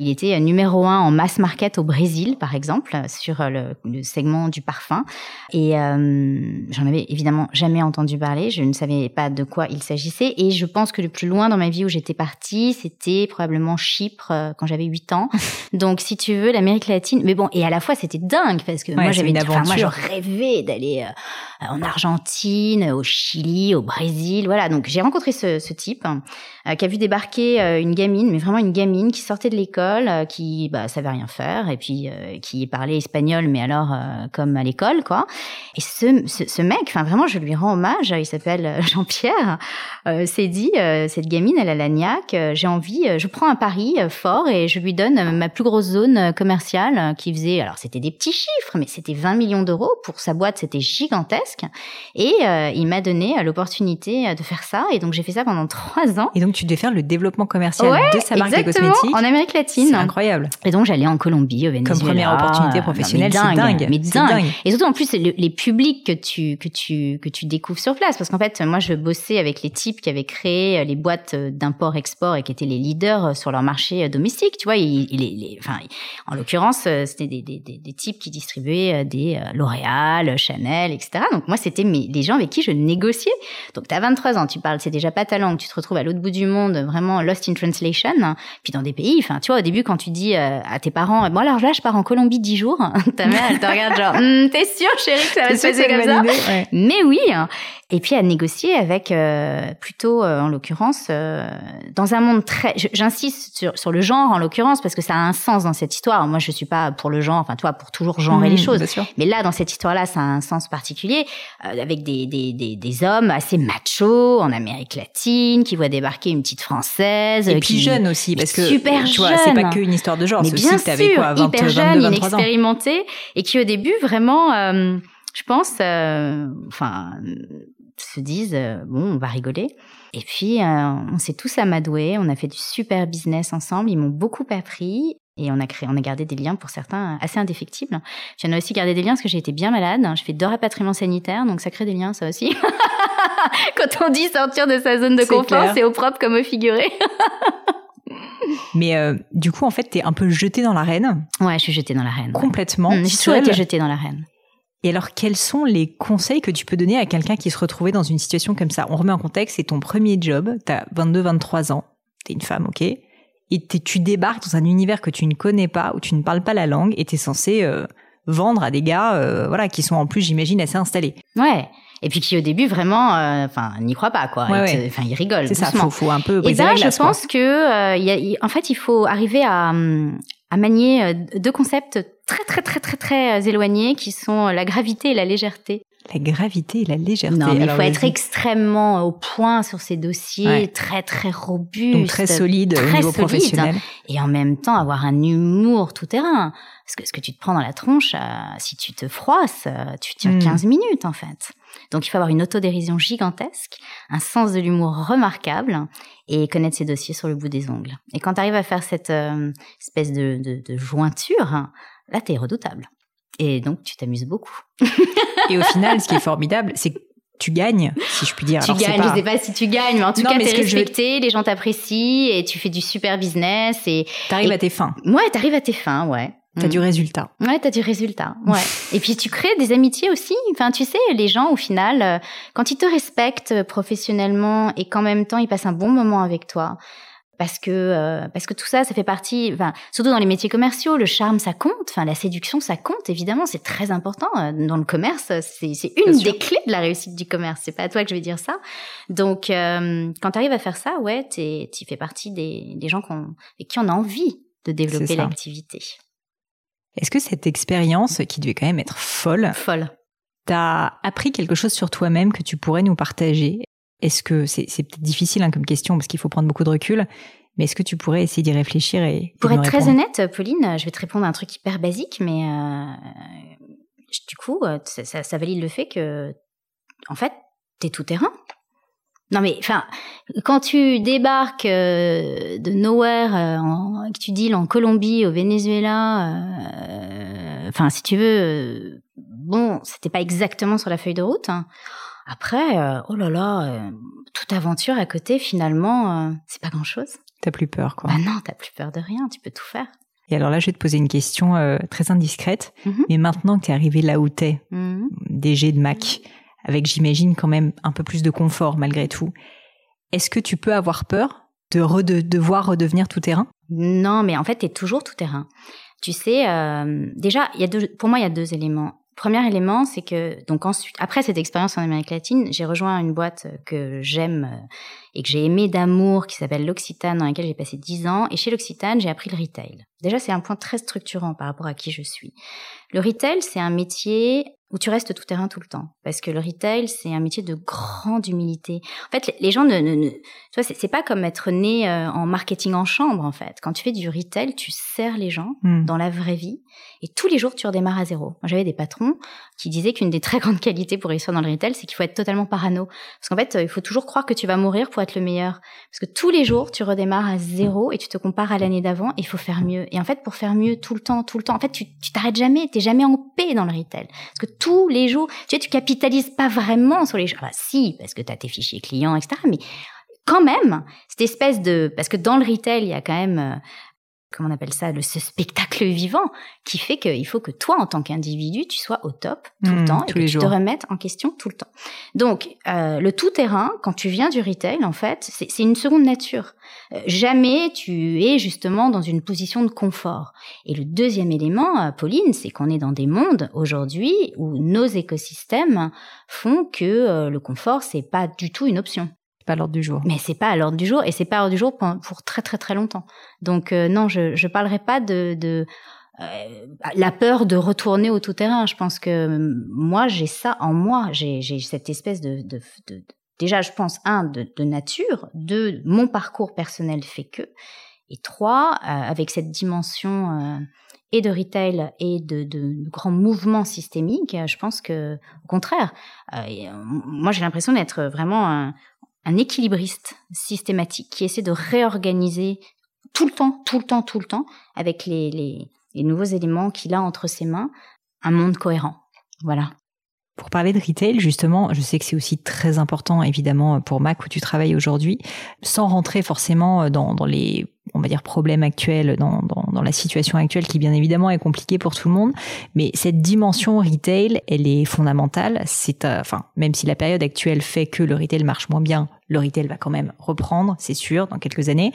Il était numéro un en mass market au Brésil, par exemple, sur le, le segment du parfum. Et euh, j'en avais évidemment jamais entendu parler. Je ne savais pas de quoi il s'agissait. Et je pense que le plus loin dans ma vie où j'étais partie, c'était probablement Chypre euh, quand j'avais 8 ans. Donc, si tu veux, l'Amérique latine. Mais bon, et à la fois, c'était dingue parce que moi, j'avais une aventure. moi, je rêvais d'aller euh, en Argentine, au Chili, au Brésil. Voilà. Donc, j'ai rencontré ce, ce type euh, qui a vu débarquer euh, une gamine, mais vraiment une gamine qui sortait de l'école, euh, qui bah, savait rien faire, et puis qui parlait espagnol, mais alors comme à l'école, quoi. Et ce, ce, ce mec, enfin vraiment, je lui rends hommage. Il s'appelle Jean-Pierre. s'est dit, cette gamine, elle a la niaque. J'ai envie, je prends un pari fort et je lui donne ma plus grosse zone commerciale qui faisait, alors c'était des petits chiffres, mais c'était 20 millions d'euros pour sa boîte, c'était gigantesque. Et il m'a donné l'opportunité de faire ça. Et donc j'ai fait ça pendant trois ans. Tu devais faire le développement commercial de sa marque de cosmétiques. en Amérique latine. C'est incroyable. Et donc j'allais en Colombie, au Venezuela. Comme première opportunité professionnelle, c'est dingue. Mais dingue. Et surtout en plus les publics que tu que tu que tu découvres sur place, parce qu'en fait moi je bossais avec les types qui avaient créé euh, les boîtes euh, d'import-export et qui étaient les leaders euh, sur leur marché domestique. Tu vois, il, il, enfin en l'occurrence c'était des, des, des, des, types qui distribuaient des L'Oréal, Chanel, etc. Donc moi c'était des gens avec qui je négociais. Donc tu as 23 ans, tu parles, c'est déjà pas ta langue, tu te retrouves à l'autre bout du monde, vraiment lost in translation. Puis dans des pays, enfin, tu vois, au début, quand tu dis euh, à tes parents, bon alors là, je pars en Colombie dix jours, ta mère, elle te regarde genre, hm, t'es sûre, chérie, que ça va se passer comme ça Mais oui. Et puis à négocier avec, euh, plutôt, euh, en l'occurrence, dans un monde très, j'insiste sur, sur le genre en l'occurrence parce que ça a un sens dans cette histoire. Moi, je suis pas pour le genre, enfin, toi, pour toujours genrer les mmh, choses. Mais là, dans cette histoire-là, ça a un sens particulier avec des, des, des, des hommes assez machos en Amérique latine qui voient débarquer une petite française. Et puis jeune aussi, parce que super tu vois, c'est pas qu'une histoire de genre, c'est aussi que t'avais quoi, 20, hyper jeune, inexpérimentée, et qui au début vraiment, euh, je pense, euh, enfin, se disent euh, bon, on va rigoler. Et puis on s'est tous amadoués, on a fait du super business ensemble, ils m'ont beaucoup appris. Et on a créé, on a gardé des liens pour certains assez indéfectibles. J'en ai aussi gardé des liens parce que j'ai été bien malade. Je fais deux rapatriements sanitaires, donc ça crée des liens, ça aussi. Quand on dit sortir de sa zone de confort, c'est au propre comme au figuré. Mais euh, du coup, en fait, t'es un peu jeté dans l'arène. Ouais, je suis jetée dans l'arène. Complètement. Mmh, j'ai toujours été jetée dans l'arène. Et alors, quels sont les conseils que tu peux donner à quelqu'un qui se retrouvait dans une situation comme ça? On remet en contexte, c'est ton premier job, t'as 22-23 ans, t'es une femme, ok? Et tu débarques dans un univers que tu ne connais pas, où tu ne parles pas la langue, et t'es censé euh, vendre à des gars, euh, voilà, qui sont en plus, j'imagine, assez installés. Ouais. et puis qui au début vraiment, euh, enfin, n'y croit pas quoi. Enfin, il rigole. C'est ça. Faut, faut un peu. Et ben, je pense que, y a, en fait, il faut arriver à, à manier deux concepts très très très très très éloignés qui sont la gravité et la légèreté. La gravité et la légèreté. Non, mais il faut être extrêmement au point sur ces dossiers, très très robuste, Donc très solide au niveau professionnel, et en même temps avoir un humour tout terrain. Parce que ce que tu te prends dans la tronche, euh, si tu te froisses, euh, tu tiens 15 hmm. minutes en fait. Donc il faut avoir une autodérision gigantesque, un sens de l'humour remarquable et connaître ses dossiers sur le bout des ongles. Et quand tu arrives à faire cette euh, espèce de, de, de jointure, là t'es redoutable. Et donc, tu t'amuses beaucoup. et au final, ce qui est formidable, c'est que tu gagnes, si je puis dire. Tu gagnes, je sais pas si tu gagnes, mais en tout cas, tu es respecté, les gens t'apprécient et tu fais du super business et. T'arrives à tes fins. Ouais, t'arrives à tes fins, ouais. T'as du mm. résultat. Ouais, t'as du résultat. Ouais. et puis tu crées des amitiés aussi. Enfin, tu sais, les gens, au final, euh, quand ils te respectent professionnellement et qu'en même temps ils passent un bon moment avec toi, parce que euh, parce que tout ça, ça fait partie. Enfin, surtout dans les métiers commerciaux, le charme, ça compte. Enfin, la séduction, ça compte. Évidemment, c'est très important euh, dans le commerce. C'est c'est une des clés de la réussite du commerce. C'est pas à toi que je vais dire ça. Donc, euh, quand tu arrives à faire ça, ouais, tu fais partie des des gens qu'on qui ont envie de développer l'activité. Est-ce que cette expérience, qui devait quand même être folle, folle, t'as appris quelque chose sur toi-même que tu pourrais nous partager? Est-ce que c'est peut-être difficile hein, comme question parce qu'il faut prendre beaucoup de recul, mais est-ce que tu pourrais essayer d'y réfléchir et pour être très honnête, Pauline, je vais te répondre à un truc hyper basique, mais euh, du coup, euh, ça, valide le fait que, en fait, t'es tout terrain. Non mais enfin, quand tu débarques euh, de nowhere, en, que tu deals en Colombie, au Venezuela, enfin si tu veux, bon, c'était pas exactement sur la feuille de route. Hein. Après, euh, oh là là, euh, toute aventure à côté, finalement, euh, c'est pas grand-chose. T'as plus peur, quoi. Bah non, t'as plus peur de rien, tu peux tout faire. Et alors là, je vais te poser une question très indiscrète. Mhm. Mais maintenant que t'es arrivé là où t'es, mmh. DG de Mac, avec j'imagine quand même un peu plus de confort malgré tout, est-ce que tu peux avoir peur de, de devoir redevenir tout terrain? Non, mais en fait, t'es toujours tout terrain. Tu sais, déjà, il y a deux, pour moi, il y a deux éléments. Premier élément, c'est que donc ensuite, après cette expérience en Amérique latine, j'ai rejoint une boîte que j'aime euh, et que j'ai aimé d'amour, qui s'appelle l'Occitane, dans laquelle j'ai passé dix ans. Et chez l'Occitane, j'ai appris le retail. Déjà, c'est un point très structurant par rapport à qui je suis. Le retail, c'est un métier où tu restes tout terrain tout le temps. Parce que le retail, c'est un métier de grande humilité. En fait, les gens ne, ne, ne tu vois, c'est pas comme être né euh, en marketing en chambre, en fait. Quand tu fais du retail, tu sers les gens hmm. dans la vraie vie. Et tous les jours, tu redémarres à zéro. J'avais des patrons qui disaient qu'une des très grandes qualités pour réussir dans le retail, c'est qu'il faut être totalement parano. Parce qu'en fait, il faut toujours croire que tu vas mourir pour être le meilleur. Parce que tous les jours, tu redémarres à zéro et tu te compares à l'année d'avant et il faut faire mieux. Et en fait, pour faire mieux tout le temps, tout le temps, en fait, tu t'arrêtes jamais. T'es jamais en paix dans le retail. Parce que tous les jours, tu sais, tu capitalises pas vraiment sur les choses. Enfin, si, parce que tu as tes fichiers clients, etc. Mais quand même, cette espèce de... Parce que dans le retail, il y a quand même euh, comment on appelle ça, le, ce spectacle vivant qui fait qu'il faut que toi, en tant qu'individu, tu sois au top tout le mmh, temps et que tu te remettes en question tout le temps. Donc, euh, le tout-terrain, quand tu viens du retail, en fait, c'est une seconde nature. Euh, jamais tu es justement dans une position de confort. Et le deuxième élément, euh, Pauline, c'est qu'on est dans des mondes aujourd'hui où nos écosystèmes font que le confort, c'est pas du tout une option pas à l'ordre du jour. Mais c'est pas à l'ordre du jour et c'est pas à l'ordre du jour pour, très très très longtemps. Donc euh, non, je je parlerai pas de, de euh, la peur de retourner au tout terrain. Je pense que euh, moi j'ai ça en moi. J'ai j'ai cette espèce de, de, déjà je pense un de, nature, deux mon parcours personnel fait que et trois avec cette dimension et de retail et de, de, grands mouvements systémiques, je pense que au contraire, moi j'ai l'impression d'être vraiment un, un équilibriste systématique qui essaie de réorganiser tout le temps, tout le temps, tout le temps, avec les, les, les nouveaux éléments qu'il a entre ses mains, un monde cohérent. Voilà. Pour parler de retail, justement, je sais que c'est aussi très important, évidemment, pour Mac où tu travailles aujourd'hui, sans rentrer forcément dans, dans les, on va dire, problèmes actuels, dans, dans, dans, la situation actuelle qui, bien évidemment, est compliquée pour tout le monde. Mais cette dimension retail, elle est fondamentale. C'est, euh, enfin, même si la période actuelle fait que le retail marche moins bien, le retail va quand même reprendre, c'est sûr, dans quelques années.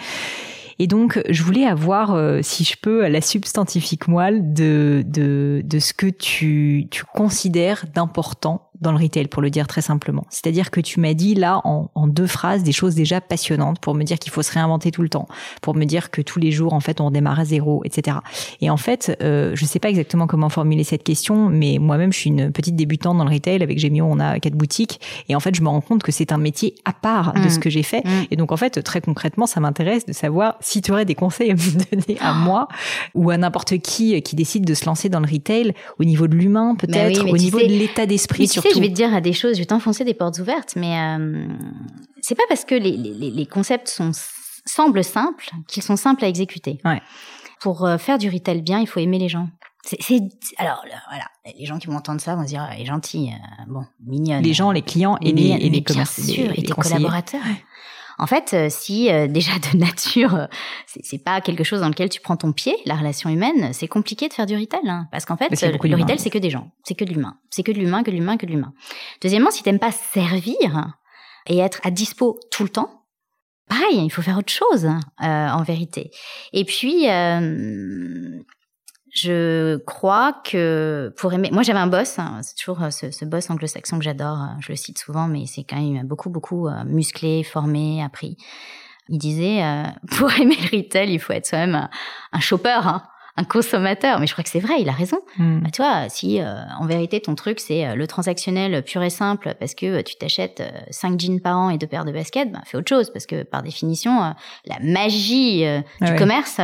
Et donc, je voulais avoir, euh, si je peux, la substantifique moelle de, de, de ce que tu, tu considères d'important dans le retail, pour le dire très simplement. C'est-à-dire que tu m'as dit là en, en, deux phrases des choses déjà passionnantes pour me dire qu'il faut se réinventer tout le temps, pour me dire que tous les jours en fait on démarre à zéro, etc. Et en fait, euh, je sais pas exactement comment formuler cette question, mais moi-même je suis une petite débutante dans le retail. Avec Gémio, on a quatre boutiques, et en fait je me rends compte que c'est un métier à part de ce mm. que j'ai fait. Mm. Et donc en fait très concrètement, ça m'intéresse de savoir si tu aurais des conseils à me donner à moi ou à n'importe qui qui décide de se lancer dans le retail au niveau de l'humain bah peut-être, au niveau de l'état d'esprit surtout. Sais, je vais te dire des choses, je vais t'enfoncer des portes ouvertes, mais euh, c'est pas parce que les, les, les concepts sont, semblent simples qu'ils sont simples à exécuter. Ouais. Pour euh, faire du retail bien, il faut aimer les gens. C'est alors voilà, les gens qui vont entendre ça vont se dire elle est gentille, euh, bon mignonne. Les gens, les clients et les, et les commerçants, et les collaborateurs. En fait, euh, si euh, déjà de nature, euh, c'est pas quelque chose dans lequel tu prends ton pied, la relation humaine, c'est compliqué de faire du retail, hein, parce qu'en fait, le retail c'est que des gens, c'est que de l'humain, c'est que de l'humain, que de l'humain, que de l'humain. Deuxièmement, si t'aimes pas servir et être à dispo tout le temps, pareil, il faut faire autre chose en vérité. Et puis je crois que pour aimer, moi j'avais un boss, hein, c'est toujours euh, ce, boss anglo-saxon que j'adore, euh, je le cite souvent, mais c'est quand même beaucoup beaucoup euh, musclé, formé, appris. Il disait pour aimer le retail, il faut être soi-même un, un shopper. Un consommateur. Mais je crois que c'est vrai, il a raison. Hmm. Bah, tu vois, si euh, en vérité ton truc c'est euh, le transactionnel pur et simple parce que euh, tu t'achètes 5 jeans par an et deux paires de baskets, bah, fais autre chose parce que par définition, la magie du commerce,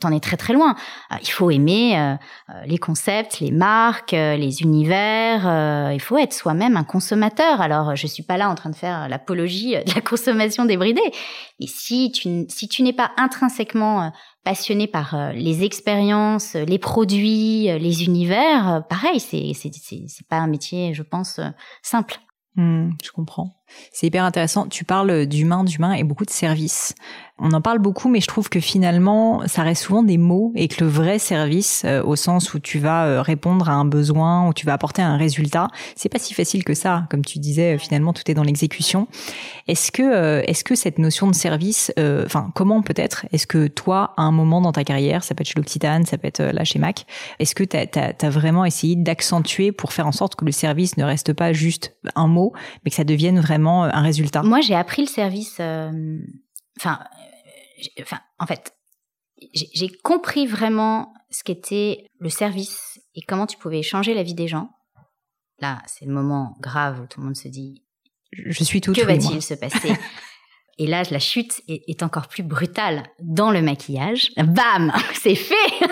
t'en es très très loin. il faut aimer les concepts, les marques, les univers. il faut être soi-même un consommateur. Alors, je suis pas là en train de faire l'apologie de la consommation débridée. Mais si tu, si tu n'es pas intrinsèquement passionné par euh, les expériences, les produits, euh, les univers, euh, pareil, c'est c'est c'est pas un métier, je pense, simple. Mmh, je comprends. C'est hyper intéressant. Tu parles d'humain, d'humain et beaucoup de services. On en parle beaucoup, mais je trouve que finalement, ça reste souvent des mots et que le vrai service, euh, au sens où tu vas euh, répondre à un besoin, où tu vas apporter un résultat, c'est pas si facile que ça. Comme tu disais, finalement, tout est dans l'exécution. Est-ce que, euh, est-ce que cette notion de service, enfin, comment peut-être, est-ce que toi, à un moment dans ta carrière, ça peut être chez l'Occitane, ça peut être là chez Mac, est-ce que tu as, vraiment essayé d'accentuer pour faire en sorte que le service ne reste pas juste un mot, mais que ça devienne vraiment un résultat. Moi, j'ai appris le service, enfin, enfin, en fait, j'ai compris vraiment ce qu'était le service et comment tu pouvais changer la vie des gens. Là, c'est le moment grave où tout le monde se dit Je suis tout Que va-t-il se passer Et là, la chute est, encore plus brutale dans le maquillage. Bam! C'est fait!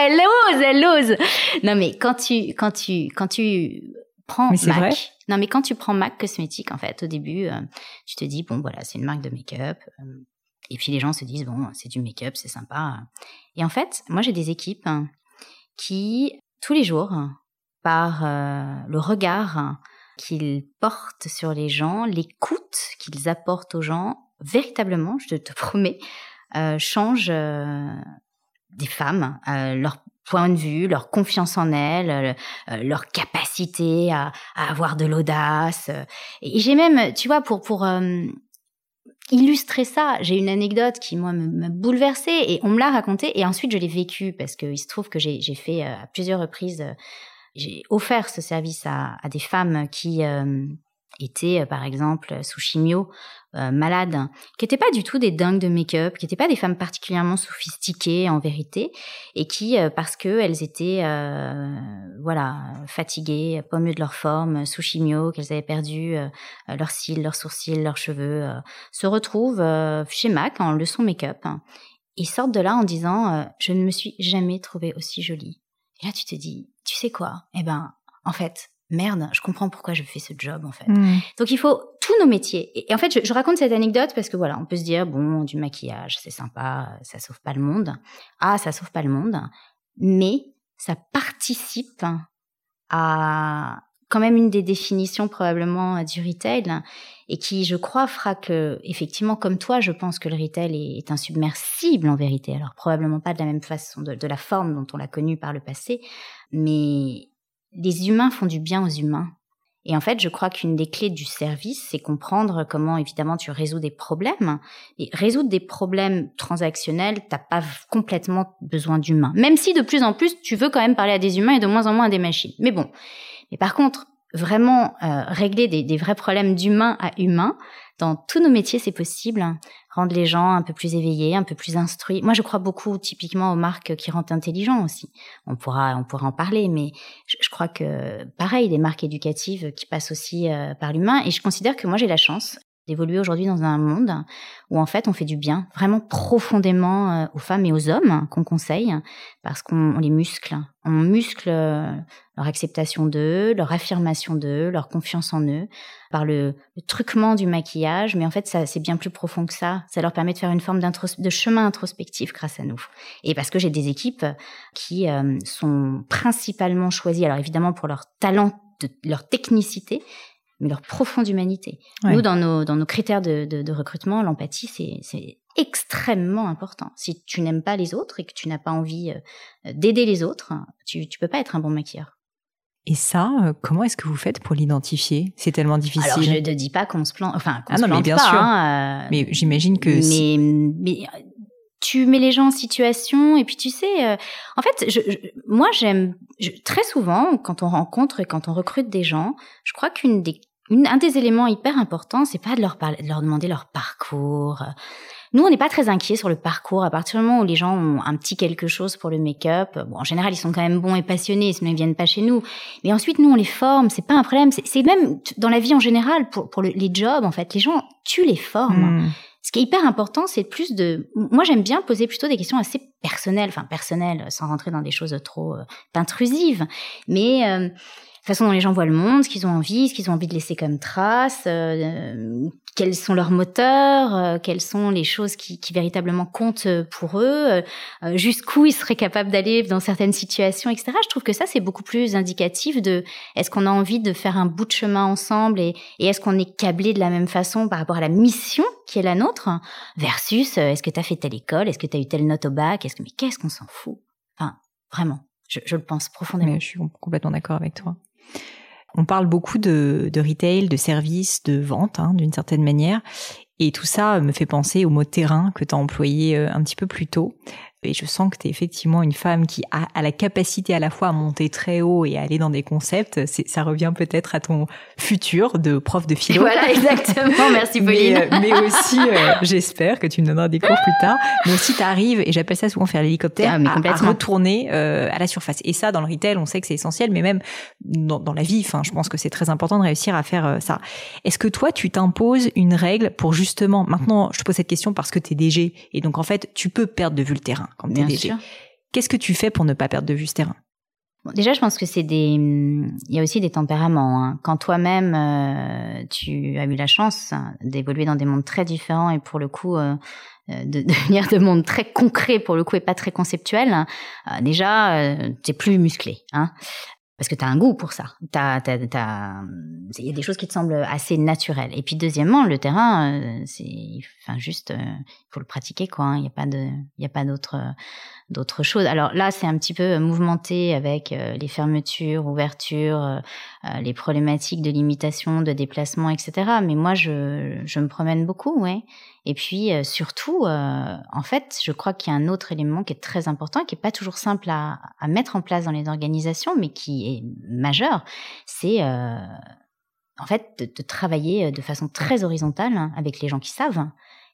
Elle ose, elle ose! Non mais quand tu, quand tu, quand tu prends mais Mac... Vrai non mais quand tu prends Mac Cosmétique, en fait, au début, euh, tu te dis, bon voilà, c'est une marque de make-up. Euh, et puis les gens se disent, bon, c'est du make-up, c'est sympa. Et en fait, moi j'ai des équipes qui, tous les jours, par euh, le regard qu'ils portent sur les gens, l'écoute qu'ils apportent aux gens, véritablement, je te promets, euh, changent euh, des femmes, leur point de vue, leur confiance en elles, leur capacité à, à avoir de l'audace. Et j'ai même, tu vois, pour pour illustrer ça, j'ai une anecdote qui moi m'a bouleversée et on me l'a racontée et ensuite je l'ai vécue parce qu'il se trouve que j'ai fait euh, à plusieurs reprises, euh, j'ai offert ce service à, à, des femmes qui euh, étaient par exemple sous chimio euh, malades, qui n'étaient pas du tout des dingues de make-up, qui n'étaient pas des femmes particulièrement sophistiquées en vérité, et qui, euh, parce qu'elles étaient, euh, voilà, fatiguées, pas mieux de leur forme, sous chimio, qu'elles avaient perdu leurs cils, leurs sourcils, leurs cheveux, se retrouvent chez MAC en leçon make-up et sortent de là en disant je ne me suis jamais trouvée aussi jolie. Et là tu te dis tu sais quoi? Eh ben en fait merde, je comprends pourquoi je fais ce job en fait. Hmm. Donc il faut tous nos métiers. Et, en fait, je, raconte cette anecdote parce que voilà, on peut se dire bon, du maquillage, c'est sympa, ça sauve pas le monde. Ah, ça sauve pas le monde, mais ça participe à quand même une des définitions probablement du retail et qui, je crois, fera que effectivement, comme toi, je pense que le retail est, insubmersible en vérité. Alors probablement pas de la même façon, de, de la forme dont on l'a connu par le passé, mais les humains font du bien aux humains. Et en fait, je crois qu'une des clés du service, c'est comprendre comment, évidemment, tu résous des problèmes. Et résoudre des problèmes transactionnels, t'as pas complètement besoin d'humains. Même si de plus en plus, tu veux quand même parler à des humains et de moins en moins à des machines. Mais bon. Mais par contre, vraiment régler des, des vrais problèmes d'humain à humain, dans tous nos métiers, c'est possible. Rendre les gens un peu plus éveillés, un peu plus instruits. Moi, je crois beaucoup typiquement aux marques qui rendent intelligents aussi. On pourra, on pourra en parler, mais je, crois que pareil, des marques éducatives qui passent aussi euh, par l'humain. Et je considère que moi, j'ai la chance d'évoluer aujourd'hui dans un monde où en fait on fait du bien vraiment profondément euh, aux femmes et aux hommes qu'on conseille parce qu'on les muscle. On muscle euh, leur acceptation d'eux, leur affirmation d'eux, leur confiance en eux par le, truquement du maquillage. Mais en fait, ça c'est bien plus profond que ça. Ça leur permet de faire une forme de chemin introspectif grâce à nous. Et parce que j'ai des équipes qui euh, sont principalement choisies, alors évidemment pour leur talent, de, leur technicité, mais leur profonde humanité. Nous, dans nos, dans nos critères de, de, recrutement, l'empathie, c'est extrêmement important. Si tu n'aimes pas les autres et que tu n'as pas envie euh, d'aider les autres, tu ne peux pas être un bon maquilleur. Et ça, euh, comment est-ce que vous faites pour l'identifier? C'est tellement difficile. Alors, je ne dis pas qu'on se plante, enfin, qu'on ah se plante bien pas. Sûr. Hein, euh, mais j'imagine que. Mais, mais tu mets les gens en situation et puis tu sais, euh, en fait, je, moi j'aime très souvent quand on rencontre et quand on recrute des gens, je crois qu'une des un des éléments hyper importants, c'est pas de leur parler, de leur demander leur parcours. Nous, on n'est pas très inquiets sur le parcours. À partir du moment où les gens ont un petit quelque chose pour le make-up, bon, en général, ils sont quand même bons et passionnés, sinon ils viennent pas chez nous. Mais ensuite, nous, on les forme. C'est pas un problème. C'est même dans la vie en général pour, pour les jobs, en fait, les gens, tu les formes. Hmm. Ce qui est hyper important, c'est plus de. Moi, j'aime bien poser plutôt des questions assez personnelles, enfin personnelles, sans rentrer dans des choses trop euh, intrusives, mais euh, la façon dont les gens voient le monde, ce qu'ils ont envie, ce qu'ils ont envie de laisser comme trace, euh, quels sont leurs moteurs, euh, quelles sont les choses qui, véritablement comptent euh, pour eux, jusqu'où ils seraient capables d'aller dans certaines situations, etc. Je trouve que ça, c'est beaucoup plus indicatif de est-ce qu'on a envie de faire un bout de chemin ensemble et, est-ce qu'on est câblé de la même façon par rapport à la mission qui est la nôtre, versus est-ce que tu as fait telle école, est-ce que tu as eu telle note au bac, est-ce que mais qu'est-ce qu'on s'en fout? Enfin, vraiment, je, le pense profondément. Je suis complètement d'accord avec toi. On parle beaucoup de, retail, de services, de vente, hein, d'une certaine manière. Et tout ça me fait penser au mot terrain que tu as employé euh, un petit peu plus tôt. Et je sens que tu es effectivement une femme qui a, a, la capacité à la fois à monter très haut et à aller dans des concepts. Ça revient peut-être à ton futur de prof de philo. Voilà, exactement. Merci Pauline. Euh, mais, aussi, euh, j'espère que tu me donneras des cours plus tard. Mais aussi, tu arrives, et j'appelle ça souvent faire l'hélicoptère, ah, à, retourner euh, à la surface. Et ça, dans le retail, on sait que c'est essentiel, mais même dans, dans la vie, enfin, je pense que c'est très important de réussir à faire ça. Est-ce que toi, tu t'imposes une règle pour justement, maintenant, je te pose cette question parce que tu es DG, et donc en fait, tu peux perdre de vue le terrain Sûr. Qu'est-ce que tu fais pour ne pas perdre de vue ce terrain? Déjà, je pense que c'est des. Il y a aussi des tempéraments. Hein. Quand toi-même, euh, tu as eu la chance d'évoluer dans des mondes très différents et pour le coup. Euh, euh, de devenir de mondes très concrets pour le coup et pas très conceptuels, hein, déjà, tu es plus musclé. Hein parce que tu as un goût pour ça. Il y a des choses qui te semblent assez naturelles. Et puis deuxièmement, le terrain, euh, c'est, enfin juste, il euh, faut le pratiquer quoi. Hein. Il n'y a pas de, il a pas d'autre, d'autres choses. Alors là, c'est un petit peu mouvementé avec euh, les fermetures, ouvertures, les problématiques de limitation, de déplacement, etc. Mais moi, je, je me promène beaucoup, ouais. Et puis euh, surtout, euh, en fait, je crois qu'il y a un autre élément qui est très important, qui est pas toujours simple à, à mettre en place dans les organisations, mais qui est majeur, c'est euh, en fait de, de, travailler de façon très horizontale hein, avec les gens qui savent.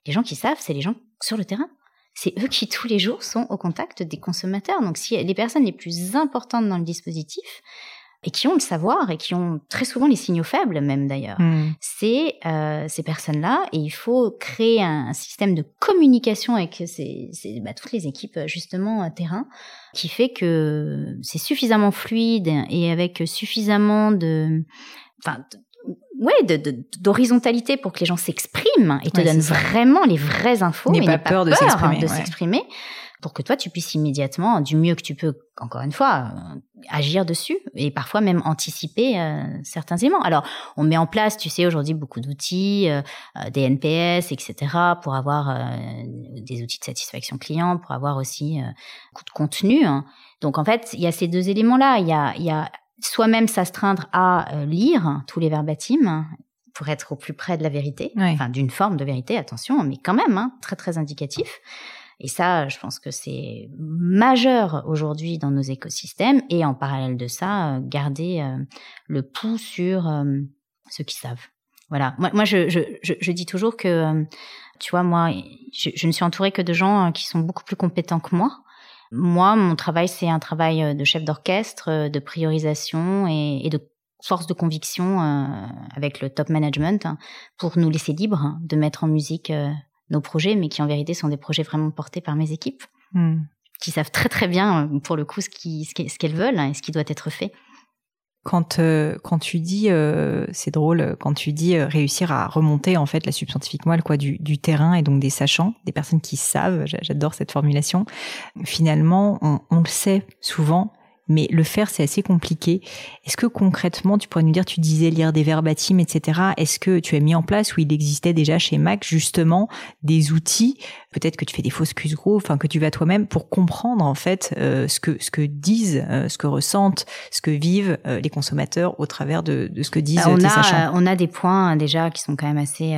Les gens qui savent, c'est les gens sur le terrain. C'est eux qui tous les jours sont au contact des consommateurs. Donc si les personnes les plus importantes dans le dispositif, et qui ont le savoir et qui ont très souvent les signaux faibles même d'ailleurs. Hmm. C'est euh, ces personnes-là et il faut créer un, système de communication avec ces, ces bah, toutes les équipes justement terrain qui fait que c'est suffisamment fluide et avec suffisamment de, enfin, ouais, d'horizontalité pour que les gens s'expriment et te donnent vraiment les vraies infos. N'aie pas, peur, de s'exprimer pour que toi tu puisses immédiatement, du mieux que tu peux, encore une fois, euh, agir dessus et parfois même anticiper euh, certains éléments. Alors, on met en place, tu sais, aujourd'hui beaucoup d'outils, euh, des NPS, etc., pour avoir des outils de satisfaction client, pour avoir aussi beaucoup de contenu. Hein. Donc, en fait, il y a ces deux éléments-là. Il y a, il y a soi-même s'astreindre à lire tous les verbatims pour être au plus près de la vérité, enfin d'une forme de vérité, attention, mais quand même hein, très très indicatif. Et ça, je pense que c'est majeur aujourd'hui dans nos écosystèmes. Et en parallèle de ça, garder le pouls sur ceux qui savent. Voilà. Moi, moi je, je, je, dis toujours que, tu vois, moi, je, je, ne suis entourée que de gens qui sont beaucoup plus compétents que moi. Moi, mon travail, c'est un travail de chef d'orchestre, de priorisation et, et de force de conviction euh, avec le top management hein, pour nous laisser libres hein, de mettre en musique euh, nos projets, mais qui en vérité sont des projets vraiment portés par mes équipes, hmm. qui savent très très bien euh, pour le coup ce qu'elles ce qu'elles veulent hein, et ce qui doit être fait. Quand, quand tu dis, c'est drôle, quand tu dis réussir à remonter en fait la subscientifique moelle quoi du, du, terrain et donc des sachants, des personnes qui savent, j'adore cette formulation. Finalement, on, on le sait souvent, mais le faire, c'est assez compliqué. Est-ce que concrètement, tu pourrais nous dire, tu disais lire des verbatims, etc. Est-ce que tu as mis en place, ou il existait déjà chez Mac, justement, des outils, peut-être que tu fais des fausses cues gros, enfin que tu vas toi-même pour comprendre en fait euh, ce que ce que disent, euh, ce que ressentent, ce que vivent euh, les consommateurs au travers de, de ce que disent on tes a, sachants? On a des points déjà qui sont quand même assez.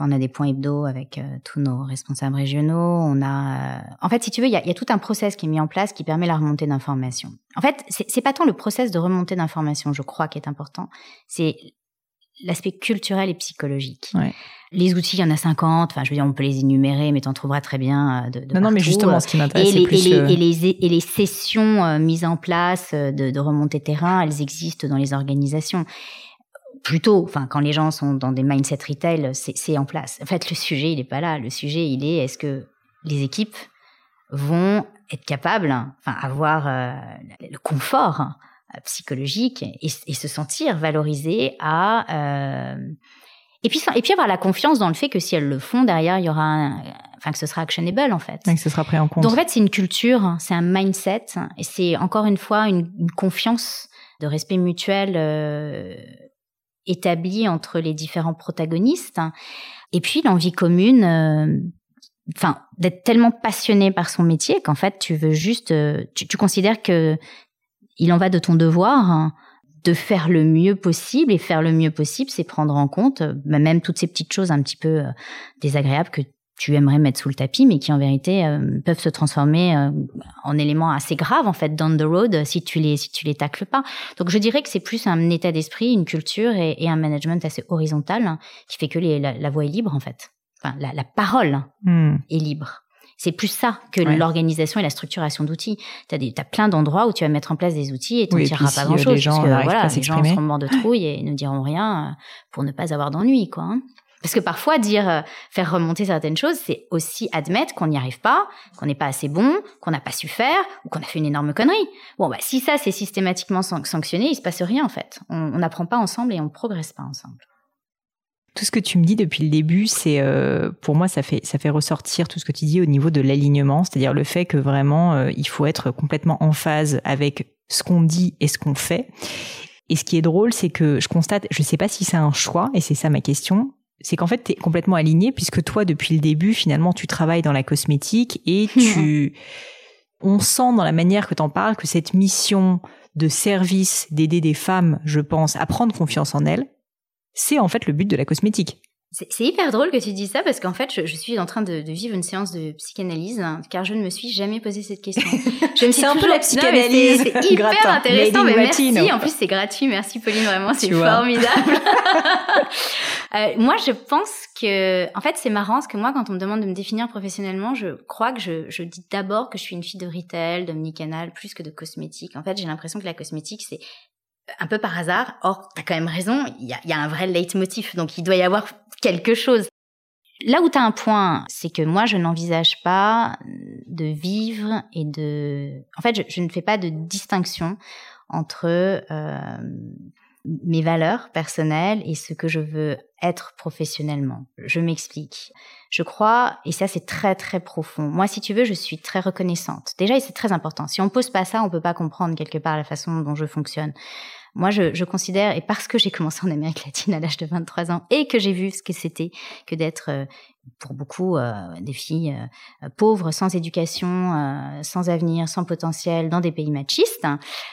on a des points hebdo avec tous nos responsables régionaux. On a, en fait, si tu veux, il y a, y a tout un process qui est mis en place qui permet la remontée d'informations. En fait, c'est pas tant le process de remontée d'informations, je crois, qui est important. C'est l'aspect culturel et psychologique. Ouais. Les outils, il y en a 50. Enfin, je veux dire, on peut les énumérer, mais tu en trouveras très bien euh, de, de Non, non, mais justement, ce qui m'intéresse, c'est plus... Et les, et, les, et les sessions euh, mises en place euh, de, de remontée terrain, elles existent dans les organisations plutôt, enfin, quand les gens sont dans des mindset retail, c'est en place. En fait, le sujet, il n'est pas là. Le sujet, il est est-ce que les équipes vont être capables, enfin, avoir le confort euh, psychologique et, et, se sentir valorisé à euh, et puis et puis avoir la confiance dans le fait que si elles le font derrière il y aura un, enfin que ce sera actionable en fait. Et que ce sera pris en compte. Donc en fait c'est une culture c'est un mindset et c'est encore une fois une, une, confiance de respect mutuel euh, établi entre les différents protagonistes et puis l'envie commune euh, enfin d'être tellement passionné par son métier qu'en fait tu veux juste euh, tu, considères que il en va de ton devoir hein, de faire le mieux possible et faire le mieux possible, c'est prendre en compte bah, même toutes ces petites choses un petit peu euh, désagréables que tu aimerais mettre sous le tapis, mais qui en vérité euh, peuvent se transformer euh, en éléments assez graves en fait down the road si tu les si tu les tacles pas. Donc je dirais que c'est plus un état d'esprit, une culture et, un management assez horizontal hein, qui fait que la, la, voix est libre en fait. Enfin, la, la parole hmm. est libre. C'est plus ça que l'organisation et la structuration d'outils. Tu as, as, plein d'endroits où tu vas mettre en place des outils et tu n'en tireras pas grand-chose. Les gens, parce que, voilà, les gens seront morts de trouille et ne diront rien euh, pour ne pas avoir d'ennui. quoi. Hein. Parce que parfois, dire, euh, faire remonter certaines choses, c'est aussi admettre qu'on n'y arrive pas, qu'on n'est pas assez bon, qu'on n'a pas su faire, ou qu'on a fait une énorme connerie. Bon, bah, si ça, c'est systématiquement sanctionné, il se passe rien, en fait. On n'apprend pas ensemble et on progresse pas ensemble. Tout ce que tu me dis depuis le début, c'est euh, pour moi ça fait ça fait ressortir tout ce que tu dis au niveau de l'alignement, c'est-à-dire le fait que vraiment euh, il faut être complètement en phase avec ce qu'on dit et ce qu'on fait. Et ce qui est drôle, c'est que je constate, je sais pas si c'est un choix et c'est ça ma question, c'est qu'en fait tu es complètement aligné puisque toi depuis le début finalement tu travailles dans la cosmétique et tu on sent dans la manière que tu en parles que cette mission de service d'aider des femmes, je pense, à prendre confiance en elles, c'est en fait le but de la cosmétique. C'est hyper drôle que tu dis ça parce qu'en fait, je, je, suis en train de, de, vivre une séance de psychanalyse hein, car je ne me suis jamais posé cette question. c'est un peu la psychanalyse. C'est hyper intéressant, mais merci. En plus, c'est gratuit. Merci Pauline, vraiment, c'est formidable. euh, moi, je pense que, en fait, c'est marrant parce que moi, quand on me demande de me définir professionnellement, je crois que je, je dis d'abord que je suis une fille de retail, d'omnicanal, plus que de cosmétique. En fait, j'ai l'impression que la cosmétique, c'est un peu par hasard. Or, tu as quand même raison, il y a, y a, un vrai leitmotiv, donc il doit y avoir quelque chose. Là où tu as un point, c'est que moi, je n'envisage pas de vivre et de... En fait, je, je ne fais pas de distinction entre euh, mes valeurs personnelles et ce que je veux être professionnellement. Je m'explique. Je crois, et ça c'est très très profond. Moi, si tu veux, je suis très reconnaissante. Déjà, et c'est très important. Si on pose pas ça, on peut pas comprendre quelque part la façon dont je fonctionne. Moi, je, je considère, et parce que j'ai commencé en Amérique latine à l'âge de 23 ans, et que j'ai vu ce que c'était que d'être euh, pour beaucoup euh, des filles euh, pauvres, sans éducation, euh, sans avenir, sans potentiel, dans des pays machistes.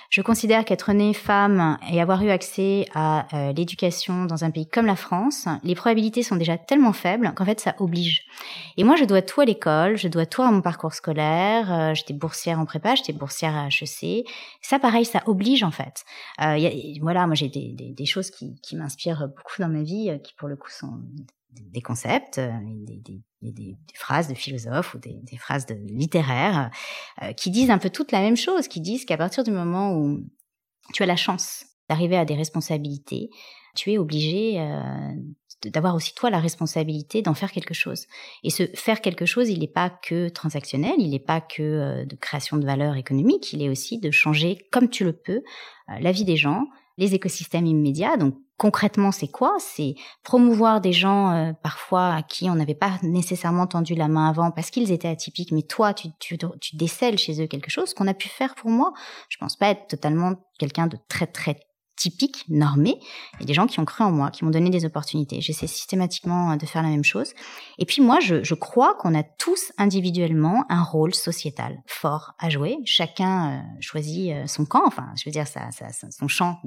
Je considère qu'être née femme et avoir eu accès à l'éducation dans un pays comme la France, les probabilités sont déjà tellement faibles qu'en fait ça oblige. Et moi, je dois tout à l'école, je dois tout à mon parcours scolaire. j'étais boursière en prépa, j'étais boursière à HEC. Ça, pareil, ça oblige en fait. Y a, voilà, moi j'ai des, des, des, choses qui, qui m'inspirent beaucoup dans ma vie, qui pour le coup sont des concepts, euh, des, phrases de philosophes ou des, phrases de littéraires euh, qui disent un peu toute la même chose, qui disent qu'à partir du moment où tu as la chance d'arriver à des responsabilités, tu es obligé euh, d'avoir aussi toi la responsabilité d'en faire quelque chose. Et ce faire quelque chose, il n'est pas que transactionnel, il n'est pas que de création de valeur économique, il est aussi de changer comme tu le peux la vie des gens, les écosystèmes immédiats, donc concrètement, c'est quoi? C'est promouvoir des gens euh, parfois à qui on n'avait pas nécessairement tendu la main avant parce qu'ils étaient atypiques, mais toi, tu, tu, décèles chez eux quelque chose qu'on a pu faire pour moi. Je pense pas être totalement quelqu'un de très très typique, normé. Il y a des gens qui ont cru en moi, qui m'ont donné des opportunités. J'essaie systématiquement euh, de faire la même chose. Et puis moi, je, crois qu'on a tous individuellement un rôle sociétal fort à jouer. Chacun euh, choisit euh, son camp, enfin, je veux dire, son champ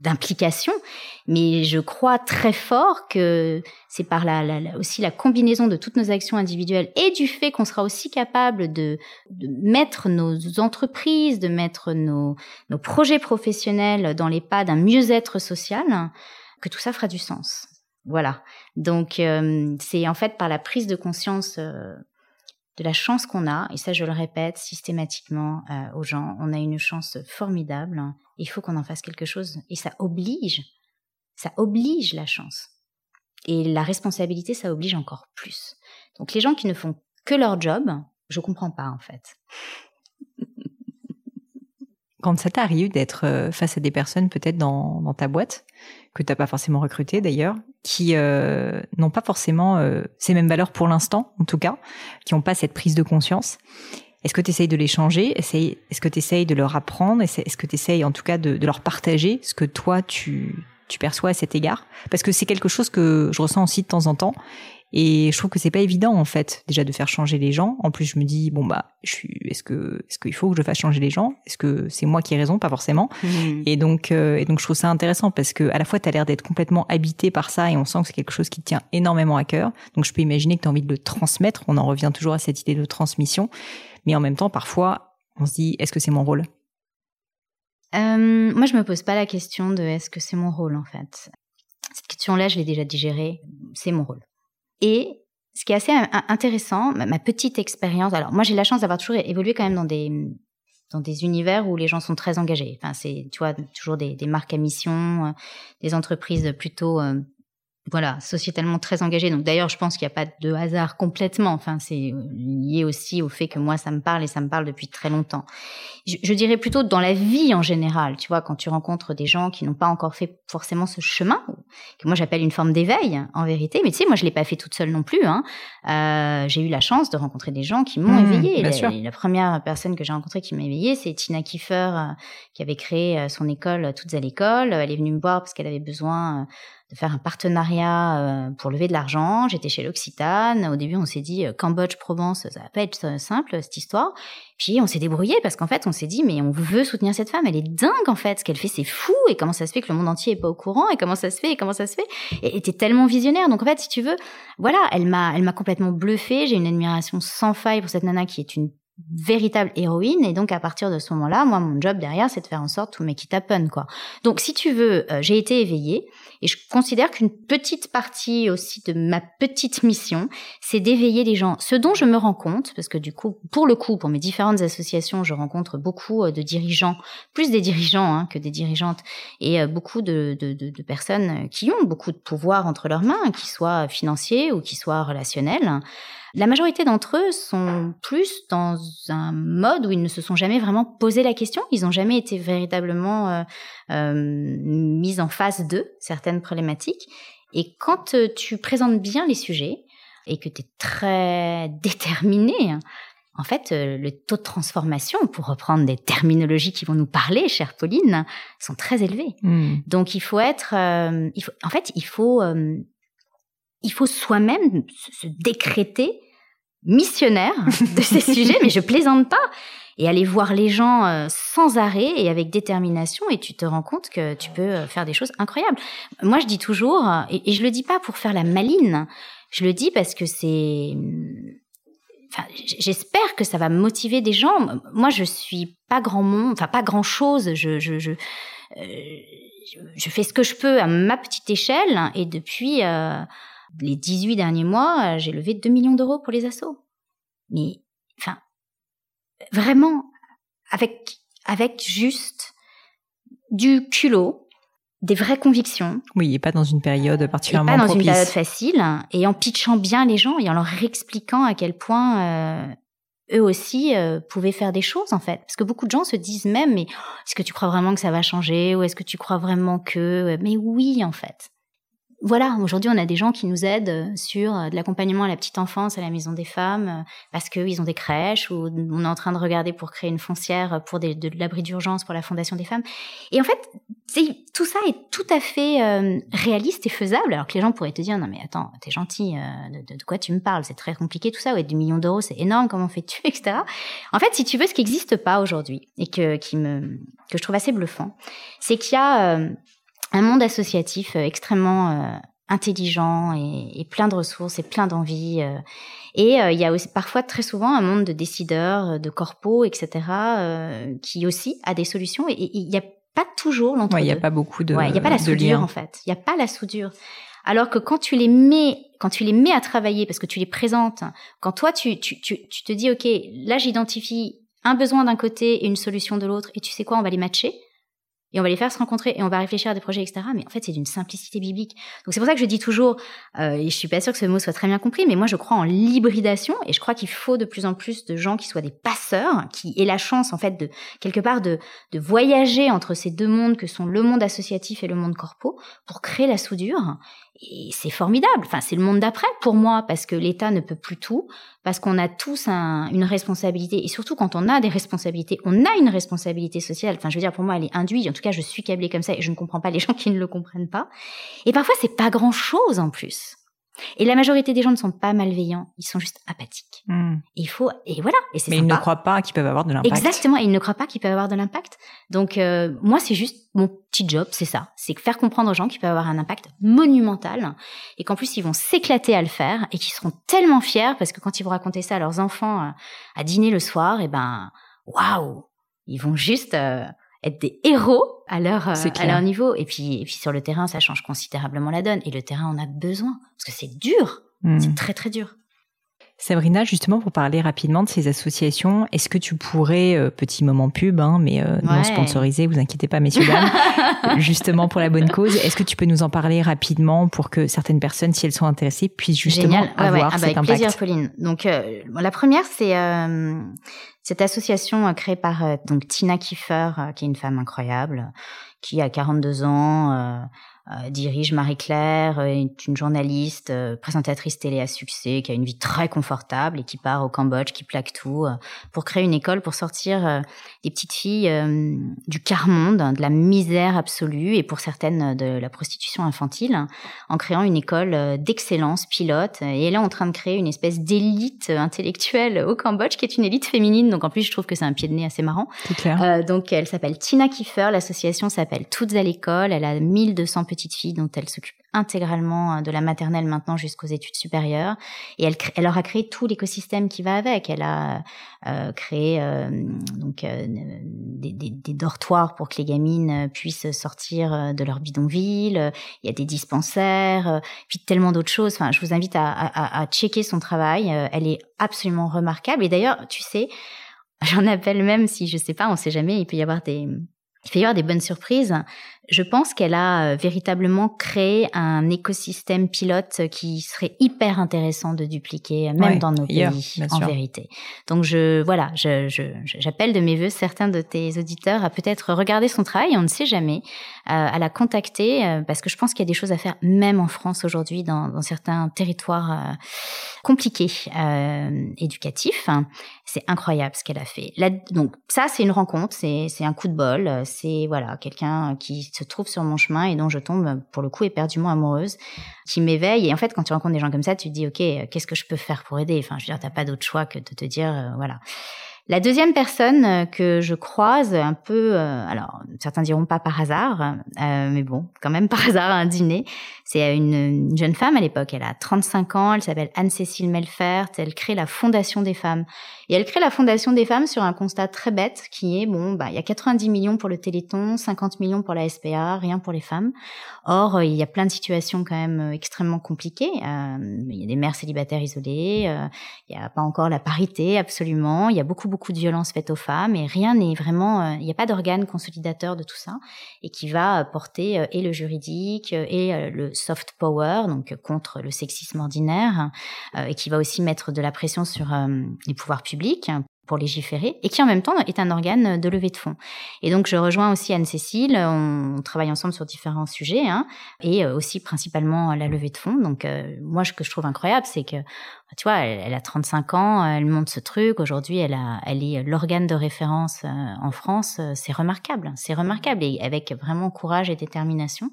d'implication. Mais je crois très fort que c'est par la, la, aussi la combinaison de toutes nos actions individuelles et du fait qu'on sera aussi capable de, de mettre nos entreprises, de mettre nos, nos projets professionnel dans les pas d'un mieux-être social, que tout ça fera du sens. Voilà. Donc euh, c'est en fait par la prise de conscience euh, de la chance qu'on a, et ça je le répète systématiquement euh, aux gens, on a une chance formidable, il faut qu'on en fasse quelque chose, et ça oblige, ça oblige la chance. Et la responsabilité, ça oblige encore plus. Donc les gens qui ne font que leur job, je comprends pas en fait quand ça t'arrive d'être euh, face à des personnes peut-être dans, ta boîte, que tu n'as pas forcément recruté d'ailleurs, qui euh, n'ont pas forcément euh, ces mêmes valeurs pour l'instant, en tout cas, qui n'ont pas cette prise de conscience, est-ce que tu essayes de les changer? Est-ce que tu essayes de leur apprendre? Est-ce que tu essayes en tout cas de, de, leur partager ce que toi tu, tu perçois à cet égard? Parce que c'est quelque chose que je ressens aussi de temps en temps et je trouve que c'est pas évident en fait déjà de faire changer les gens. En plus, je me dis bon bah, je suis, est-ce que est-ce qu'il faut que je fasse changer les gens? Est-ce que c'est moi qui ai raison? Pas forcément. Mmh. Et donc euh, et donc je trouve ça intéressant parce que à la fois tu as l'air d'être complètement habité par ça et on sent que c'est quelque chose qui te tient énormément à cœur. Donc je peux imaginer que tu as envie de le transmettre. On en revient toujours à cette idée de transmission, mais en même temps parfois on se dit est-ce que c'est mon rôle? Euh, moi, je me pose pas la question de est-ce que c'est mon rôle en fait? Cette question-là, je l'ai déjà digérée. C'est mon rôle. Et ce qui est assez intéressant, ma petite expérience. Alors moi, j'ai la chance d'avoir toujours évolué quand même dans des dans des univers où les gens sont très engagés. Enfin, c'est tu vois toujours des, des marques à mission, euh, des entreprises plutôt euh, voilà, sociétalement très engagé. Donc d'ailleurs, je pense qu'il n'y a pas de hasard complètement. Enfin, c'est euh, lié aussi au fait que moi, ça me parle et ça me parle depuis très longtemps. Je, dirais plutôt dans la vie en général. Tu vois, quand tu rencontres des gens qui n'ont pas encore fait forcément ce chemin, que moi j'appelle une forme d'éveil en vérité. Mais tu sais, moi je l'ai pas fait toute seule non plus. Hein. Euh, j'ai eu la chance de rencontrer des gens qui m'ont mmh, éveillée. La, la, première personne que j'ai rencontrée qui m'a éveillée, c'est Tina Kiefer, euh, qui avait créé son école Toutes à l'école. Elle est venue me voir parce qu'elle avait besoin de faire un partenariat euh, pour lever de l'argent. J'étais chez l'Occitane. Au début, on s'est dit euh, Cambodge, Provence, ça va pas être simple cette histoire. Puis on s'est débrouillé parce qu'en fait, on s'est dit mais on veut soutenir cette femme. Elle est dingue en fait. Ce qu'elle fait, c'est fou. Et comment ça se fait que le monde entier est pas au courant? Et comment ça se fait? Et comment ça se fait? Et était tellement visionnaire. Donc en fait, si tu veux, voilà, elle m'a, elle m'a complètement bluffé. J'ai une admiration sans faille pour cette nana qui est une véritable héroïne. Et donc à partir de ce moment-là moi mon job derrière c'est de faire en sorte tout make it happen quoi. Donc si tu veux euh, j'ai été éveillée. Et je considère qu'une petite partie aussi de ma petite mission c'est d'éveiller les gens. Ce dont je me rends compte parce que du coup pour le coup pour mes différentes associations je rencontre beaucoup euh, de dirigeants plus des dirigeants hein, que des dirigeantes et euh, beaucoup de, de, de, de, personnes qui ont beaucoup de pouvoir entre leurs mains qu'ils soient financiers ou qu'ils soient relationnels la majorité d'entre eux sont plus dans un mode où ils ne se sont jamais vraiment posé la question, ils n'ont jamais été véritablement euh, euh, mis en face de certaines problématiques. Et quand euh, tu présentes bien les sujets et que tu es très déterminé, en fait, le taux de transformation, pour reprendre des terminologies qui vont nous parler, chère Pauline, sont très élevés. Hmm. Donc, il faut être, il faut, en fait, il faut il faut soi-même se décréter missionnaire de ces sujets, mais je plaisante pas. Et aller voir les gens euh, sans arrêt et avec détermination, et tu te rends compte que tu peux euh, faire des choses incroyables. Moi, je dis toujours, et, je le dis pas pour faire la maline, je le dis parce que c'est Enfin, j'espère que ça va motiver des gens. Moi, je suis pas grand monde, enfin pas grand chose. Je, je, je, euh, je, fais ce que je peux à ma petite échelle. Et depuis euh, les 18 derniers mois, j'ai levé 2 millions d'euros pour les assos. Mais, enfin, vraiment, avec, avec juste du culot, des vraies convictions. Oui, et pas dans une période particulièrement et pas dans une période facile, et en pitchant bien les gens et en leur expliquant à quel point euh, eux aussi euh, pouvaient faire des choses en fait. Parce que beaucoup de gens se disent même, mais est-ce que tu crois vraiment que ça va changer ou est-ce que tu crois vraiment que... Mais oui en fait voilà, aujourd'hui, on a des gens qui nous aident euh, sur euh, de l'accompagnement à la petite enfance à la maison des femmes euh, parce qu'ils ont des crèches ou on est en train de regarder pour créer une foncière pour de, l'abri d'urgence pour la Fondation des femmes. Et en fait, tout ça est tout à fait réaliste et faisable. Alors que les gens pourraient te dire non mais attends, t'es gentil, de, quoi tu me parles? C'est très compliqué tout ça. Ouais, du million d'euros, c'est énorme. Comment fais-tu, etc. En fait, si tu veux, ce qui n'existe pas aujourd'hui et que je trouve assez bluffant, c'est qu'il y a un monde associatif euh, extrêmement euh, intelligent et, plein de ressources et plein d'envie. Euh. et il y a aussi parfois très souvent un monde de décideurs, de corpos, etc., qui aussi a des solutions. Et il n'y a pas toujours l'entre-deux. Il n'y a pas beaucoup de. Il n'y a pas la soudure en fait. Il n'y a pas la soudure. Alors que quand tu les mets, quand tu les mets à travailler, parce que tu les présentes, quand toi tu, tu, tu, tu te dis ok, là j'identifie un besoin d'un côté et une solution de l'autre, et tu sais quoi, on va les matcher et on va les faire se rencontrer et on va réfléchir à des projets, etc. Mais en fait, c'est d'une simplicité biblique. Donc c'est pour ça que je dis toujours, euh, et je suis pas sûre que ce mot soit très bien compris, mais moi je crois en l'hybridation et je crois qu'il faut de plus en plus de gens qui soient des passeurs, qui aient la chance en fait de quelque part de, de voyager entre ces deux mondes que sont le monde associatif et le monde corpo pour créer la soudure et c'est formidable. Enfin, c'est le monde d'après pour moi parce que l'État ne peut plus tout, parce qu'on a tous une responsabilité et surtout quand on a des responsabilités, on a une responsabilité sociale. Enfin, je veux dire, pour moi, elle est induite. En tout cas, je suis câblée comme ça et je ne comprends pas les gens qui ne le comprennent pas. Et parfois, c'est pas grand chose en plus. Et la majorité des gens ne sont pas malveillants, ils sont juste apathiques. Hmm. il faut et voilà. Et Mais ils ne croient pas qu'ils peuvent avoir de l'impact. Exactement, ils ne croient pas qu'ils peuvent avoir de l'impact. Donc euh, moi, c'est juste mon petit job, c'est ça, c'est faire comprendre aux gens qu'ils peuvent avoir un impact monumental et qu'en plus ils vont s'éclater à le faire et qu'ils seront tellement fiers parce que quand ils vont raconter ça à leurs enfants euh, à dîner le soir, et eh ben waouh, ils vont juste euh, être des héros à leur, euh, à leur niveau. Et puis, et puis sur le terrain, ça change considérablement la donne. Et le terrain en a besoin parce que c'est dur, hmm. c'est très très dur. Sabrina, justement, pour parler rapidement de ces associations, est-ce que tu pourrais, euh, petit moment pub, hein, mais euh, non sponsorisé, vous inquiétez pas, messieurs, dames, justement pour la bonne cause, est-ce que tu peux nous en parler rapidement pour que certaines personnes, si elles sont intéressées, puissent justement avoir ah bah, cet avec plaisir, Pauline. Donc, euh, la première, c'est cette association créée par donc Tina Kiefer, qui est une femme incroyable, qui a 42 ans euh, dirige Marie-Claire, euh, est une journaliste, euh, présentatrice télé à succès, qui a une vie très confortable et qui part au Cambodge, qui plaque tout, pour créer une école pour sortir des petites filles du quart-monde, de la misère absolue et pour certaines de la prostitution infantile, en créant une école d'excellence pilote. Et elle est en train de créer une espèce d'élite intellectuelle au Cambodge, qui est une élite féminine. Donc en plus, je trouve que c'est un pied de nez assez marrant. Clair. donc elle s'appelle Tina Kiefer, l'association s'appelle Toutes à l'école. Elle a 1200 petits petite fille dont elle s'occupe intégralement euh, de la maternelle maintenant jusqu'aux études supérieures. Et elle, leur a créé tout l'écosystème qui va avec. Elle a euh, créé euh, donc des, dortoirs pour que les gamines puissent sortir de leur bidonville. Il y a des dispensaires, puis tellement d'autres choses. Enfin, je vous invite à checker son travail. Elle est absolument remarquable. Et d'ailleurs, tu sais, j'en appelle même si je sais pas, on sait jamais. Il peut y avoir des il peut y avoir des bonnes surprises. Je pense qu'elle a euh, véritablement créé un écosystème pilote qui serait hyper intéressant de dupliquer, même dans nos pays, en vérité. Donc je, voilà, je, j'appelle de mes voeux certains de tes auditeurs à peut-être regarder son travail, on ne sait jamais, euh, à la contacter, euh, parce que je pense qu'il y a des choses à faire, même en France aujourd'hui, dans, dans certains territoires compliqués, éducatifs. C'est incroyable ce qu'elle a fait. donc ça, c'est une rencontre, c'est, c'est un coup de bol, c'est voilà quelqu'un qui se trouve sur mon chemin et dont je tombe pour le coup éperdument amoureuse, qui m'éveille. Et en fait, quand tu rencontres des gens comme ça, tu te dis ok, qu'est-ce que je peux faire pour aider? Enfin, je veux dire, t'as pas d'autre choix que de te dire voilà. La deuxième personne euh, que je croise un peu, euh, alors certains diront pas par hasard, euh, mais bon, quand même par hasard à un dîner, c'est une, jeune femme à l'époque, elle a 35 ans, elle s'appelle Anne-Cécile Melfert, elle crée la Fondation des femmes. Et elle crée la Fondation des femmes sur un constat très bête qui est, bon, bah, il y a 90 millions pour le Téléthon, 50 millions pour la SPA, rien pour les femmes. Or, il y a plein de situations quand même extrêmement compliquées. il y a des mères célibataires isolées, il n'y a pas encore la parité absolument, il y a beaucoup, beaucoup de violences faites aux femmes et rien n'est vraiment, euh, il n'y a pas d'organe consolidateur de tout ça et qui va porter euh, et le juridique euh, et le soft power, donc contre le sexisme ordinaire, et qui va aussi mettre de la pression sur les pouvoirs publics pour légiférer et qui en même temps est un organe de levée de fonds. Et donc je rejoins aussi Anne-Cécile, on, travaille ensemble sur différents sujets hein, et euh, aussi principalement la levée de fonds. Donc euh, moi ce que je trouve incroyable c'est que tu vois elle, a 35 ans, elle monte ce truc, aujourd'hui elle elle est l'organe de référence euh, en France, c'est remarquable, c'est remarquable et avec vraiment courage et détermination.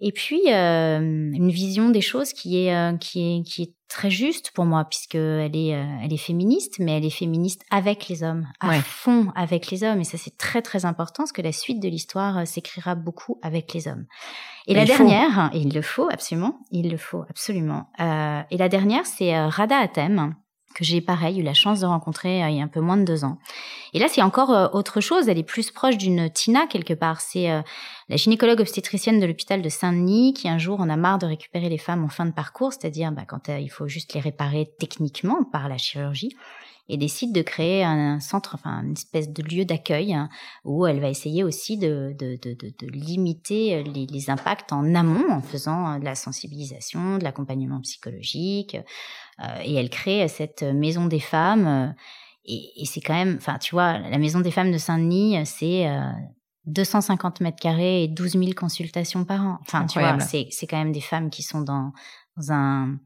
Et puis euh, une vision des choses qui est euh, qui est qui est très juste pour moi puisque elle est elle est féministe, mais elle est féministe avec les hommes, à fond avec les hommes. Et ça c'est très très important parce que la suite de l'histoire s'écrira beaucoup avec les hommes. Et, la dernière, et il le faut absolument, il le faut absolument. et la dernière c'est Rada Atem que j'ai pareil eu la chance de rencontrer il y a un peu moins de deux ans. Et là, c'est encore autre chose. Elle est plus proche d'une Tina quelque part. C'est la gynécologue obstétricienne de l'hôpital de Saint-Denis qui un jour en a marre de récupérer les femmes en fin de parcours, c'est-à-dire bah, quand euh, il faut juste les réparer techniquement par la chirurgie, et décide de créer un centre, enfin une espèce de lieu d'accueil hein, où elle va essayer aussi de, de, de, de limiter euh, les, les, impacts en amont en faisant euh, de la sensibilisation, de l'accompagnement psychologique. et elle crée cette maison des femmes. et, et c'est quand même, enfin tu vois, la maison des femmes de Saint-Denis, c'est 250 mètres carrés et 12 000 consultations par an. Enfin, tu vois, c'est, c'est quand même des femmes qui sont dans, un...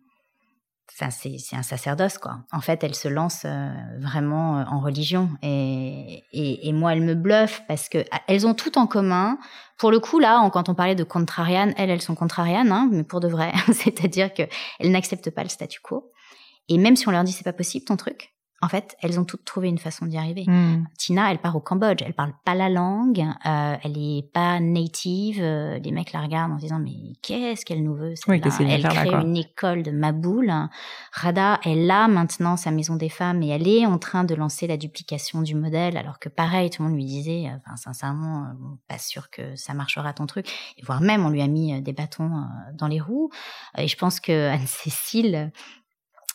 C'est, un sacerdoce, quoi. En fait, elles se lancent euh, vraiment euh, en religion. Et, et, moi, elles me bluffent parce que ah, elles ont tout en commun. Pour le coup, là, quand on parlait de contrarianes, elles, elles sont contrarianes, hein, mais pour de vrai. C'est-à-dire qu'elles n'acceptent pas le statu quo. Et même si on leur dit c'est pas possible ton truc, en fait, elles ont toutes trouvé une façon d'y arriver. Hmm. Tina, elle part au Cambodge, elle parle pas la langue, euh, elle est pas native. Euh, les mecs la regardent en disant mais qu'est-ce qu'elle nous veut oui, Elle crée une école de Maboul. Rada, elle a maintenant sa maison des femmes et elle est en train de lancer la duplication du modèle, alors que pareil, tout le monde lui disait, euh, enfin sincèrement, pas sûr que ça marchera ton truc. Et voire même, on lui a mis des bâtons dans les roues. Et je pense que Anne-Cécile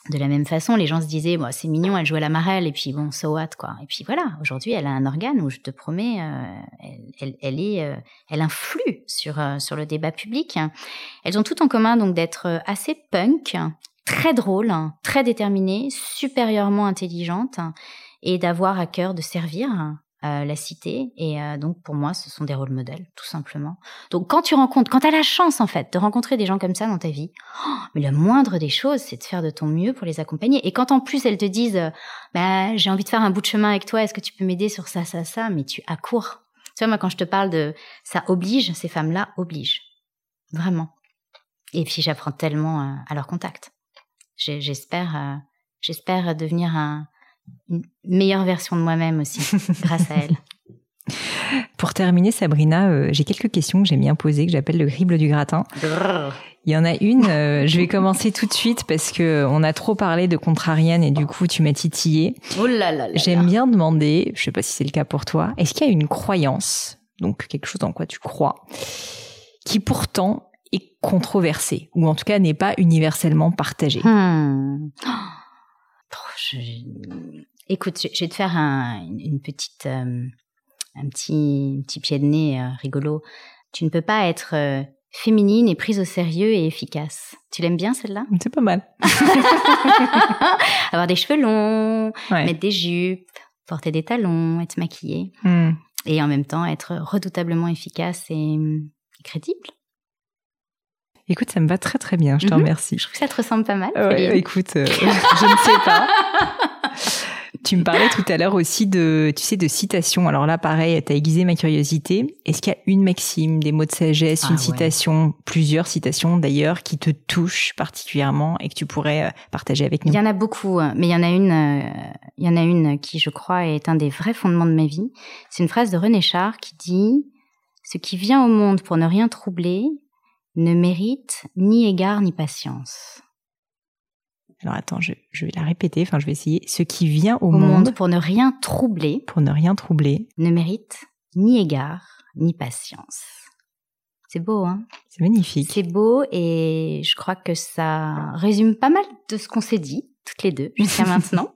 de la même façon, les gens se disaient, bon, c'est mignon, elle joue à la marelle, et puis bon, so what, quoi. Et puis voilà, aujourd'hui, elle a un organe où je te promets, euh, elle, elle, est, euh, elle influe sur euh, sur le débat public. Elles ont tout en commun donc d'être assez punk, très drôles, très déterminées, supérieurement intelligentes, et d'avoir à cœur de servir euh, la cité. Et euh, donc, pour moi, ce sont des rôles modèles, tout simplement. Donc, quand tu rencontres, quand tu as la chance, en fait, de rencontrer des gens comme ça dans ta vie, oh, mais le moindre des choses, c'est de faire de ton mieux pour les accompagner. Et quand en plus, elles te disent, euh, bah, j'ai envie de faire un bout de chemin avec toi, est-ce que tu peux m'aider sur ça, ça, ça, mais tu accours. Tu vois, moi, quand je te parle de ça oblige, ces femmes-là obligent. Vraiment. Et puis, j'apprends tellement à leur contact. J'espère, j'espère devenir un, une meilleure version de moi-même aussi, grâce à elle. Pour terminer, Sabrina, euh, j'ai quelques questions que j'aime bien poser, que j'appelle le crible du gratin. Il y en a une, euh, je vais commencer tout de suite parce que on a trop parlé de contrarienne et du coup tu m'as titillé. Oh là là J'aime bien demander, je sais pas si c'est le cas pour toi, est-ce qu'il y a une croyance, donc quelque chose en quoi tu crois, qui pourtant est controversée ou en tout cas n'est pas universellement partagée? Hmm. Je... Écoute, je vais te faire un, une petite, euh, un petit, petit pied de nez euh, rigolo. Tu ne peux pas être euh, féminine et prise au sérieux et efficace. Tu l'aimes bien celle-là? C'est pas mal. Avoir des cheveux longs, mettre des jupes, porter des talons, être maquillée. Hmm. Et en même temps être redoutablement efficace et crédible. Écoute, ça me va très très bien, je te mhm. remercie. Je trouve que ça te ressemble pas mal. écoute, euh, je ne sais pas. Tu me parlais tout à l'heure aussi de, tu sais, de citations. Alors là, pareil, tu as aiguisé ma curiosité. Est-ce qu'il y a une maxime, des mots de sagesse, Ah une ouais. citation, plusieurs citations d'ailleurs, qui te touchent particulièrement et que tu pourrais euh, partager avec nous? Il y en a beaucoup, euh, mais il y en a une, euh, il y en a une qui, je crois, est un des vrais fondements de ma vie. C'est une phrase de René Char qui dit "Ce qui vient au monde pour ne rien troubler ne mérite ni égard ni patience." Alors attends, je, je vais la répéter, enfin je vais essayer. Ce qui vient au, Au monde, monde pour ne rien troubler pour ne rien troubler, ne mérite ni égard ni patience. C'est beau, hein? C'est magnifique. C'est beau et je crois que ça résume pas mal de ce qu'on s'est dit toutes les deux jusqu'à maintenant.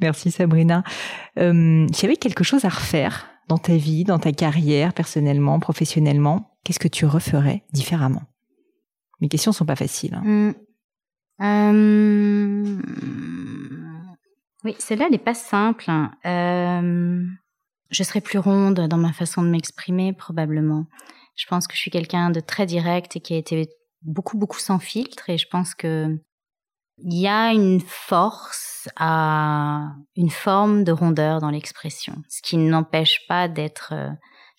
Merci Sabrina. Euh, S'il y avait quelque chose à refaire dans ta vie, dans ta carrière, personnellement, professionnellement, qu'est-ce que tu referais différemment? Mes questions sont pas faciles. hein. Hmm. Euh, Oui, celle-là, elle n'est pas simple. Euh, Je serais plus ronde dans ma façon de m'exprimer, probablement. Je pense que je suis quelqu'un de très direct et qui a été beaucoup, beaucoup sans filtre. Et je pense que il y a une force à une forme de rondeur dans l'expression, ce qui n'empêche pas d'être, euh,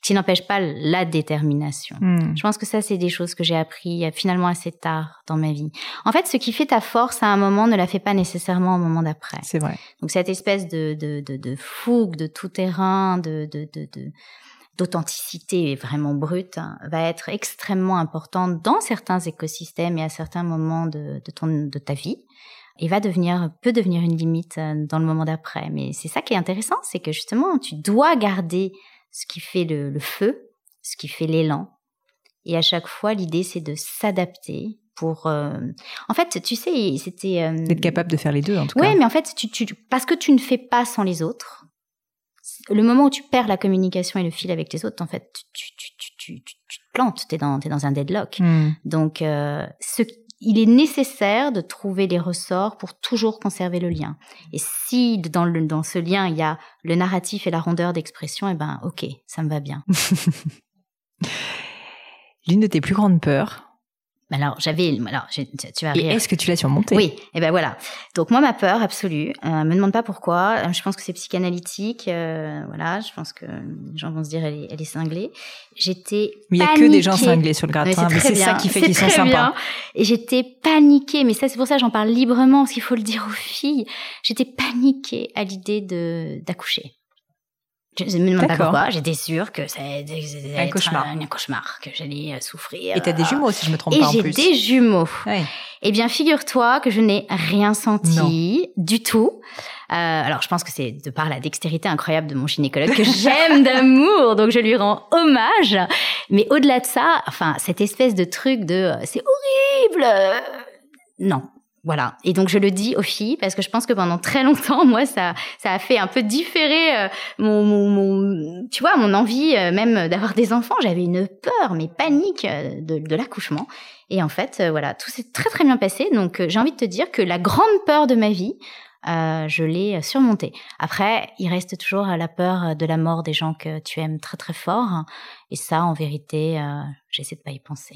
qui n'empêche pas la détermination. Hmm. Je pense que ça, c'est des choses que j'ai appris euh, finalement assez tard dans ma vie. En fait, ce qui fait ta force à un moment ne la fait pas nécessairement au moment d'après. C'est vrai. Donc cette espèce de, de, de, de fougue, de tout terrain, de, de, de, d'authenticité vraiment brute hein, va être extrêmement importante dans certains écosystèmes et à certains moments de, de, ton, de ta vie et va devenir peut devenir une limite euh, dans le moment d'après. Mais c'est ça qui est intéressant, c'est que justement tu dois garder ce qui fait le, le feu, ce qui fait l'élan. Et à chaque fois, l'idée c'est de s'adapter pour. euh, En fait, tu sais, c'était. euh, D'être capable de faire les deux, en tout Ouais, cas. mais en fait, tu, tu, parce que tu ne fais pas sans les autres, le moment où tu perds la communication et le fil avec les autres, en fait, tu, tu, tu, tu, tu, tu te plantes, t'es dans, t'es dans un deadlock. Hmm. Donc, euh, ce, il est nécessaire de trouver les ressorts pour toujours conserver le lien. Et si dans, le, dans ce lien, il y a le narratif et la rondeur d'expression, eh ben, ok, ça me va bien. L'une de tes plus grandes peurs. Alors, j'avais, alors, tu tu vas Et rire. est-ce que tu l'as surmontée Oui, et ben voilà. Donc moi, ma peur absolue, euh, me demande pas pourquoi. euh, Je pense que c'est psychanalytique. euh, voilà, je pense que les gens vont se dire elle est, elle est cinglée. J'étais. Mais il y a que des gens cinglés sur le gratin, mais c'est ça qui fait qu'ils sont sympas. bien. Et j'étais paniquée, mais ça c'est pour ça j'en parle librement parce qu'il faut le dire aux filles. J'étais paniquée à l'idée de d'accoucher. Je me demande pas pourquoi. J'étais sûre que c'était Un cauchemar. un cauchemar, que j'allais euh, souffrir. Et t'as des jumeaux, si je me trompe Et pas en j'ai des jumeaux. Eh bien, figure-toi que je n'ai rien senti du tout. Euh, alors, je pense que c'est de par la dextérité incroyable de mon gynécologue que j'aime d'amour, donc je lui rends hommage. Mais au-delà de ça, enfin, cette espèce de truc de euh, c'est horrible. euh, Non. Voilà. Et donc je le dis aux filles parce que je pense que pendant très longtemps, moi, ça, ça a fait un peu différer euh, mon, mon, mon- tu vois, mon envie euh, même d'avoir des enfants. J'avais une peur, mais panique euh, de, de l'accouchement. Et en fait, euh, voilà, tout s'est très très bien passé. Donc j'ai envie de te dire que la grande peur de ma vie, je l'ai surmontée. Après, il reste toujours la peur de la mort des gens que tu aimes très très fort. Et ça, en vérité, j'essaie de pas y penser.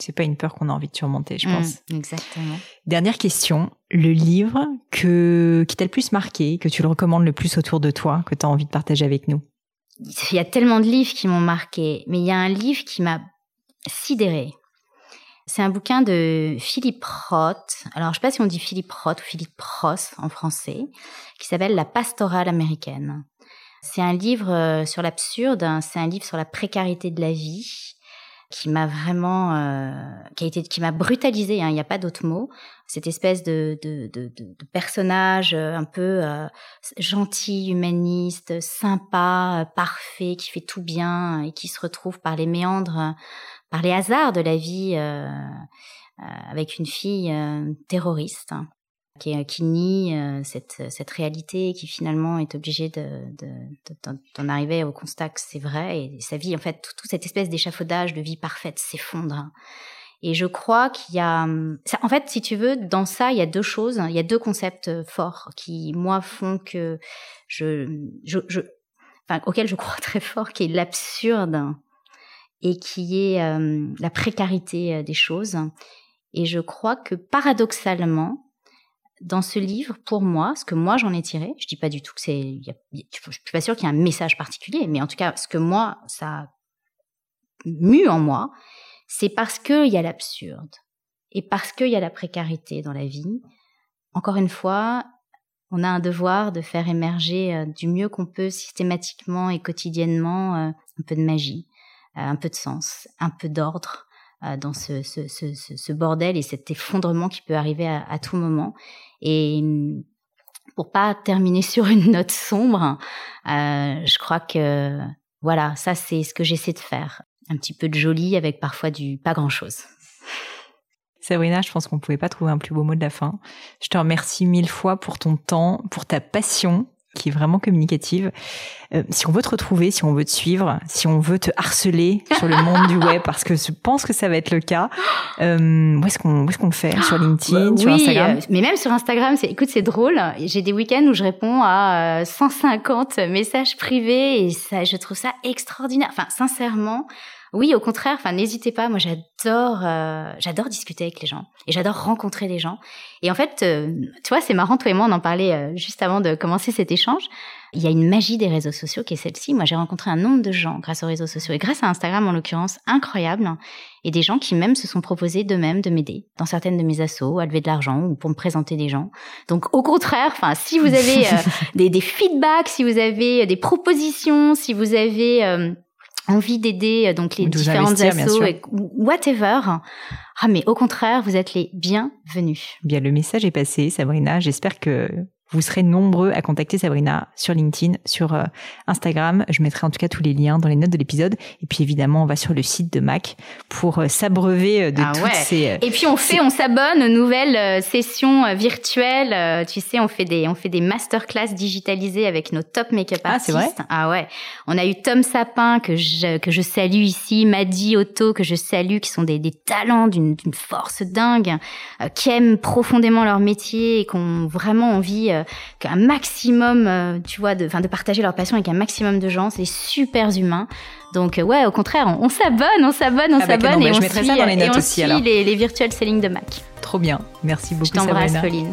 C'est pas une peur qu'on a envie de surmonter, je pense. Mm, exactement. Dernière question. Le livre que, qui t'a le plus marqué, que tu le recommandes le plus autour de toi, que tu as envie de partager avec nous? Il y a tellement de livres qui m'ont marqué, mais il y a un livre qui m'a sidéré. C'est un bouquin de Philippe Roth. Alors, je sais pas si on dit Philippe Roth ou Philippe Ross en français, qui s'appelle La pastorale américaine. C'est un livre euh, sur l'absurde, hein. c'est un livre sur la précarité de la vie qui m'a vraiment, euh, qui a été, qui m'a brutalisé. hein, Il n'y a pas d'autre mot. Cette espèce de de, de, de, personnage euh, un peu euh, gentil, humaniste, sympa, euh, parfait, qui fait tout bien et qui se retrouve par les méandres, euh, par les hasards de la vie euh, euh, avec une fille euh, terroriste hein, qui, euh, qui nie euh, cette, cette réalité qui finalement est de- d'en- arriver au constat que c'est vrai et sa vie, en fait, tout- toute cette espèce d'échafaudage de vie parfaite s'effondre. Et je crois qu'il y a, hum, en fait, si tu veux, dans ça, il y a deux choses, il y a deux concepts euh, forts qui, moi, font que je, je, auquel je crois très fort, qui est l'absurde et qui est euh, la précarité des choses. Et je crois que paradoxalement, dans ce livre, pour moi, ce que moi j'en ai tiré, je dis pas du tout que c'est, je suis pas sûre qu'il y ait un message particulier, mais en tout cas, ce que moi, ça a mu en moi, c'est parce qu'il y a l'absurde et parce qu'il y a la précarité dans la vie. Encore une fois, on a un devoir de faire émerger euh, du mieux qu'on peut systématiquement et quotidiennement euh, un peu de magie, euh, un peu de sens, un peu d'ordre dans ce, ce, ce, ce, bordel et cet effondrement qui peut arriver à, à tout moment. Et hum, pour pas terminer sur une note sombre, euh, je crois que voilà, ça c'est ce que j'essaie de faire. Un petit peu de joli avec parfois du pas grand-chose. Sabrina, je pense qu'on ne pouvait pas trouver un plus beau mot de la fin. Je te remercie mille fois pour ton temps, pour ta passion qui est vraiment communicative. Euh, si on veut te retrouver, si on veut te suivre, si on veut te harceler sur le monde du web, parce que je pense que ça va être le cas, euh, où est-ce qu'on est qu'on le fait? Sur LinkedIn, bah sur Instagram? euh, Mais même sur Instagram, c'est, écoute, c'est drôle. J'ai des week-ends où je réponds à 150 euh, messages privés et ça, je trouve ça extraordinaire. Enfin, sincèrement, oui, au contraire. Enfin, n'hésitez pas. Moi, j'adore, euh, j'adore discuter avec les gens et j'adore rencontrer les gens. Et en fait, euh, tu vois, c'est marrant. Toi et moi, on en parlait euh, juste avant de commencer cet échange. Il y a une magie des réseaux sociaux qui est celle-ci. Moi, j'ai rencontré un nombre de gens grâce aux réseaux sociaux et grâce à Instagram en l'occurrence, incroyable. Et des gens qui même se sont proposés d'eux-mêmes de m'aider dans certaines de mes assos, à lever de l'argent ou pour me présenter des gens. Donc, au contraire, enfin, si vous avez des, des, feedbacks, si vous avez des propositions, si vous avez envie d'aider euh, donc les différentes assos et whatever. Ah mais au contraire, vous êtes les bienvenus. Bien, le message est passé, Sabrina. J'espère que vous serez nombreux à contacter Sabrina sur LinkedIn, sur euh, Instagram. Je mettrai en tout cas tous les liens dans les notes de l'épisode. Et puis évidemment, on va sur le site de Mac pour euh, s'abreuver euh, de ah toutes ces. Et puis on fait, on s'abonne aux nouvelles sessions virtuelles. Tu sais, on fait des, on fait des masterclass digitalisées avec nos top make-up artistes. Ah, c'est vrai. Ah ouais. On a eu Tom Sapin que je, que je salue ici, Maddy Otto que je salue, qui sont des, des talents d'une force dingue, qui aiment profondément leur métier et qui ont vraiment envie euh, qu'un maximum, euh, tu vois, de, de partager leur passion avec un maximum de gens. C'est super humain. Donc euh, ouais, au contraire, on, s'abonne, on s'abonne, on ah bah, s'abonne et, on suit, les notes aussi, les, les virtual selling de Mac. Trop bien, merci beaucoup. Je t'embrasse, Pauline.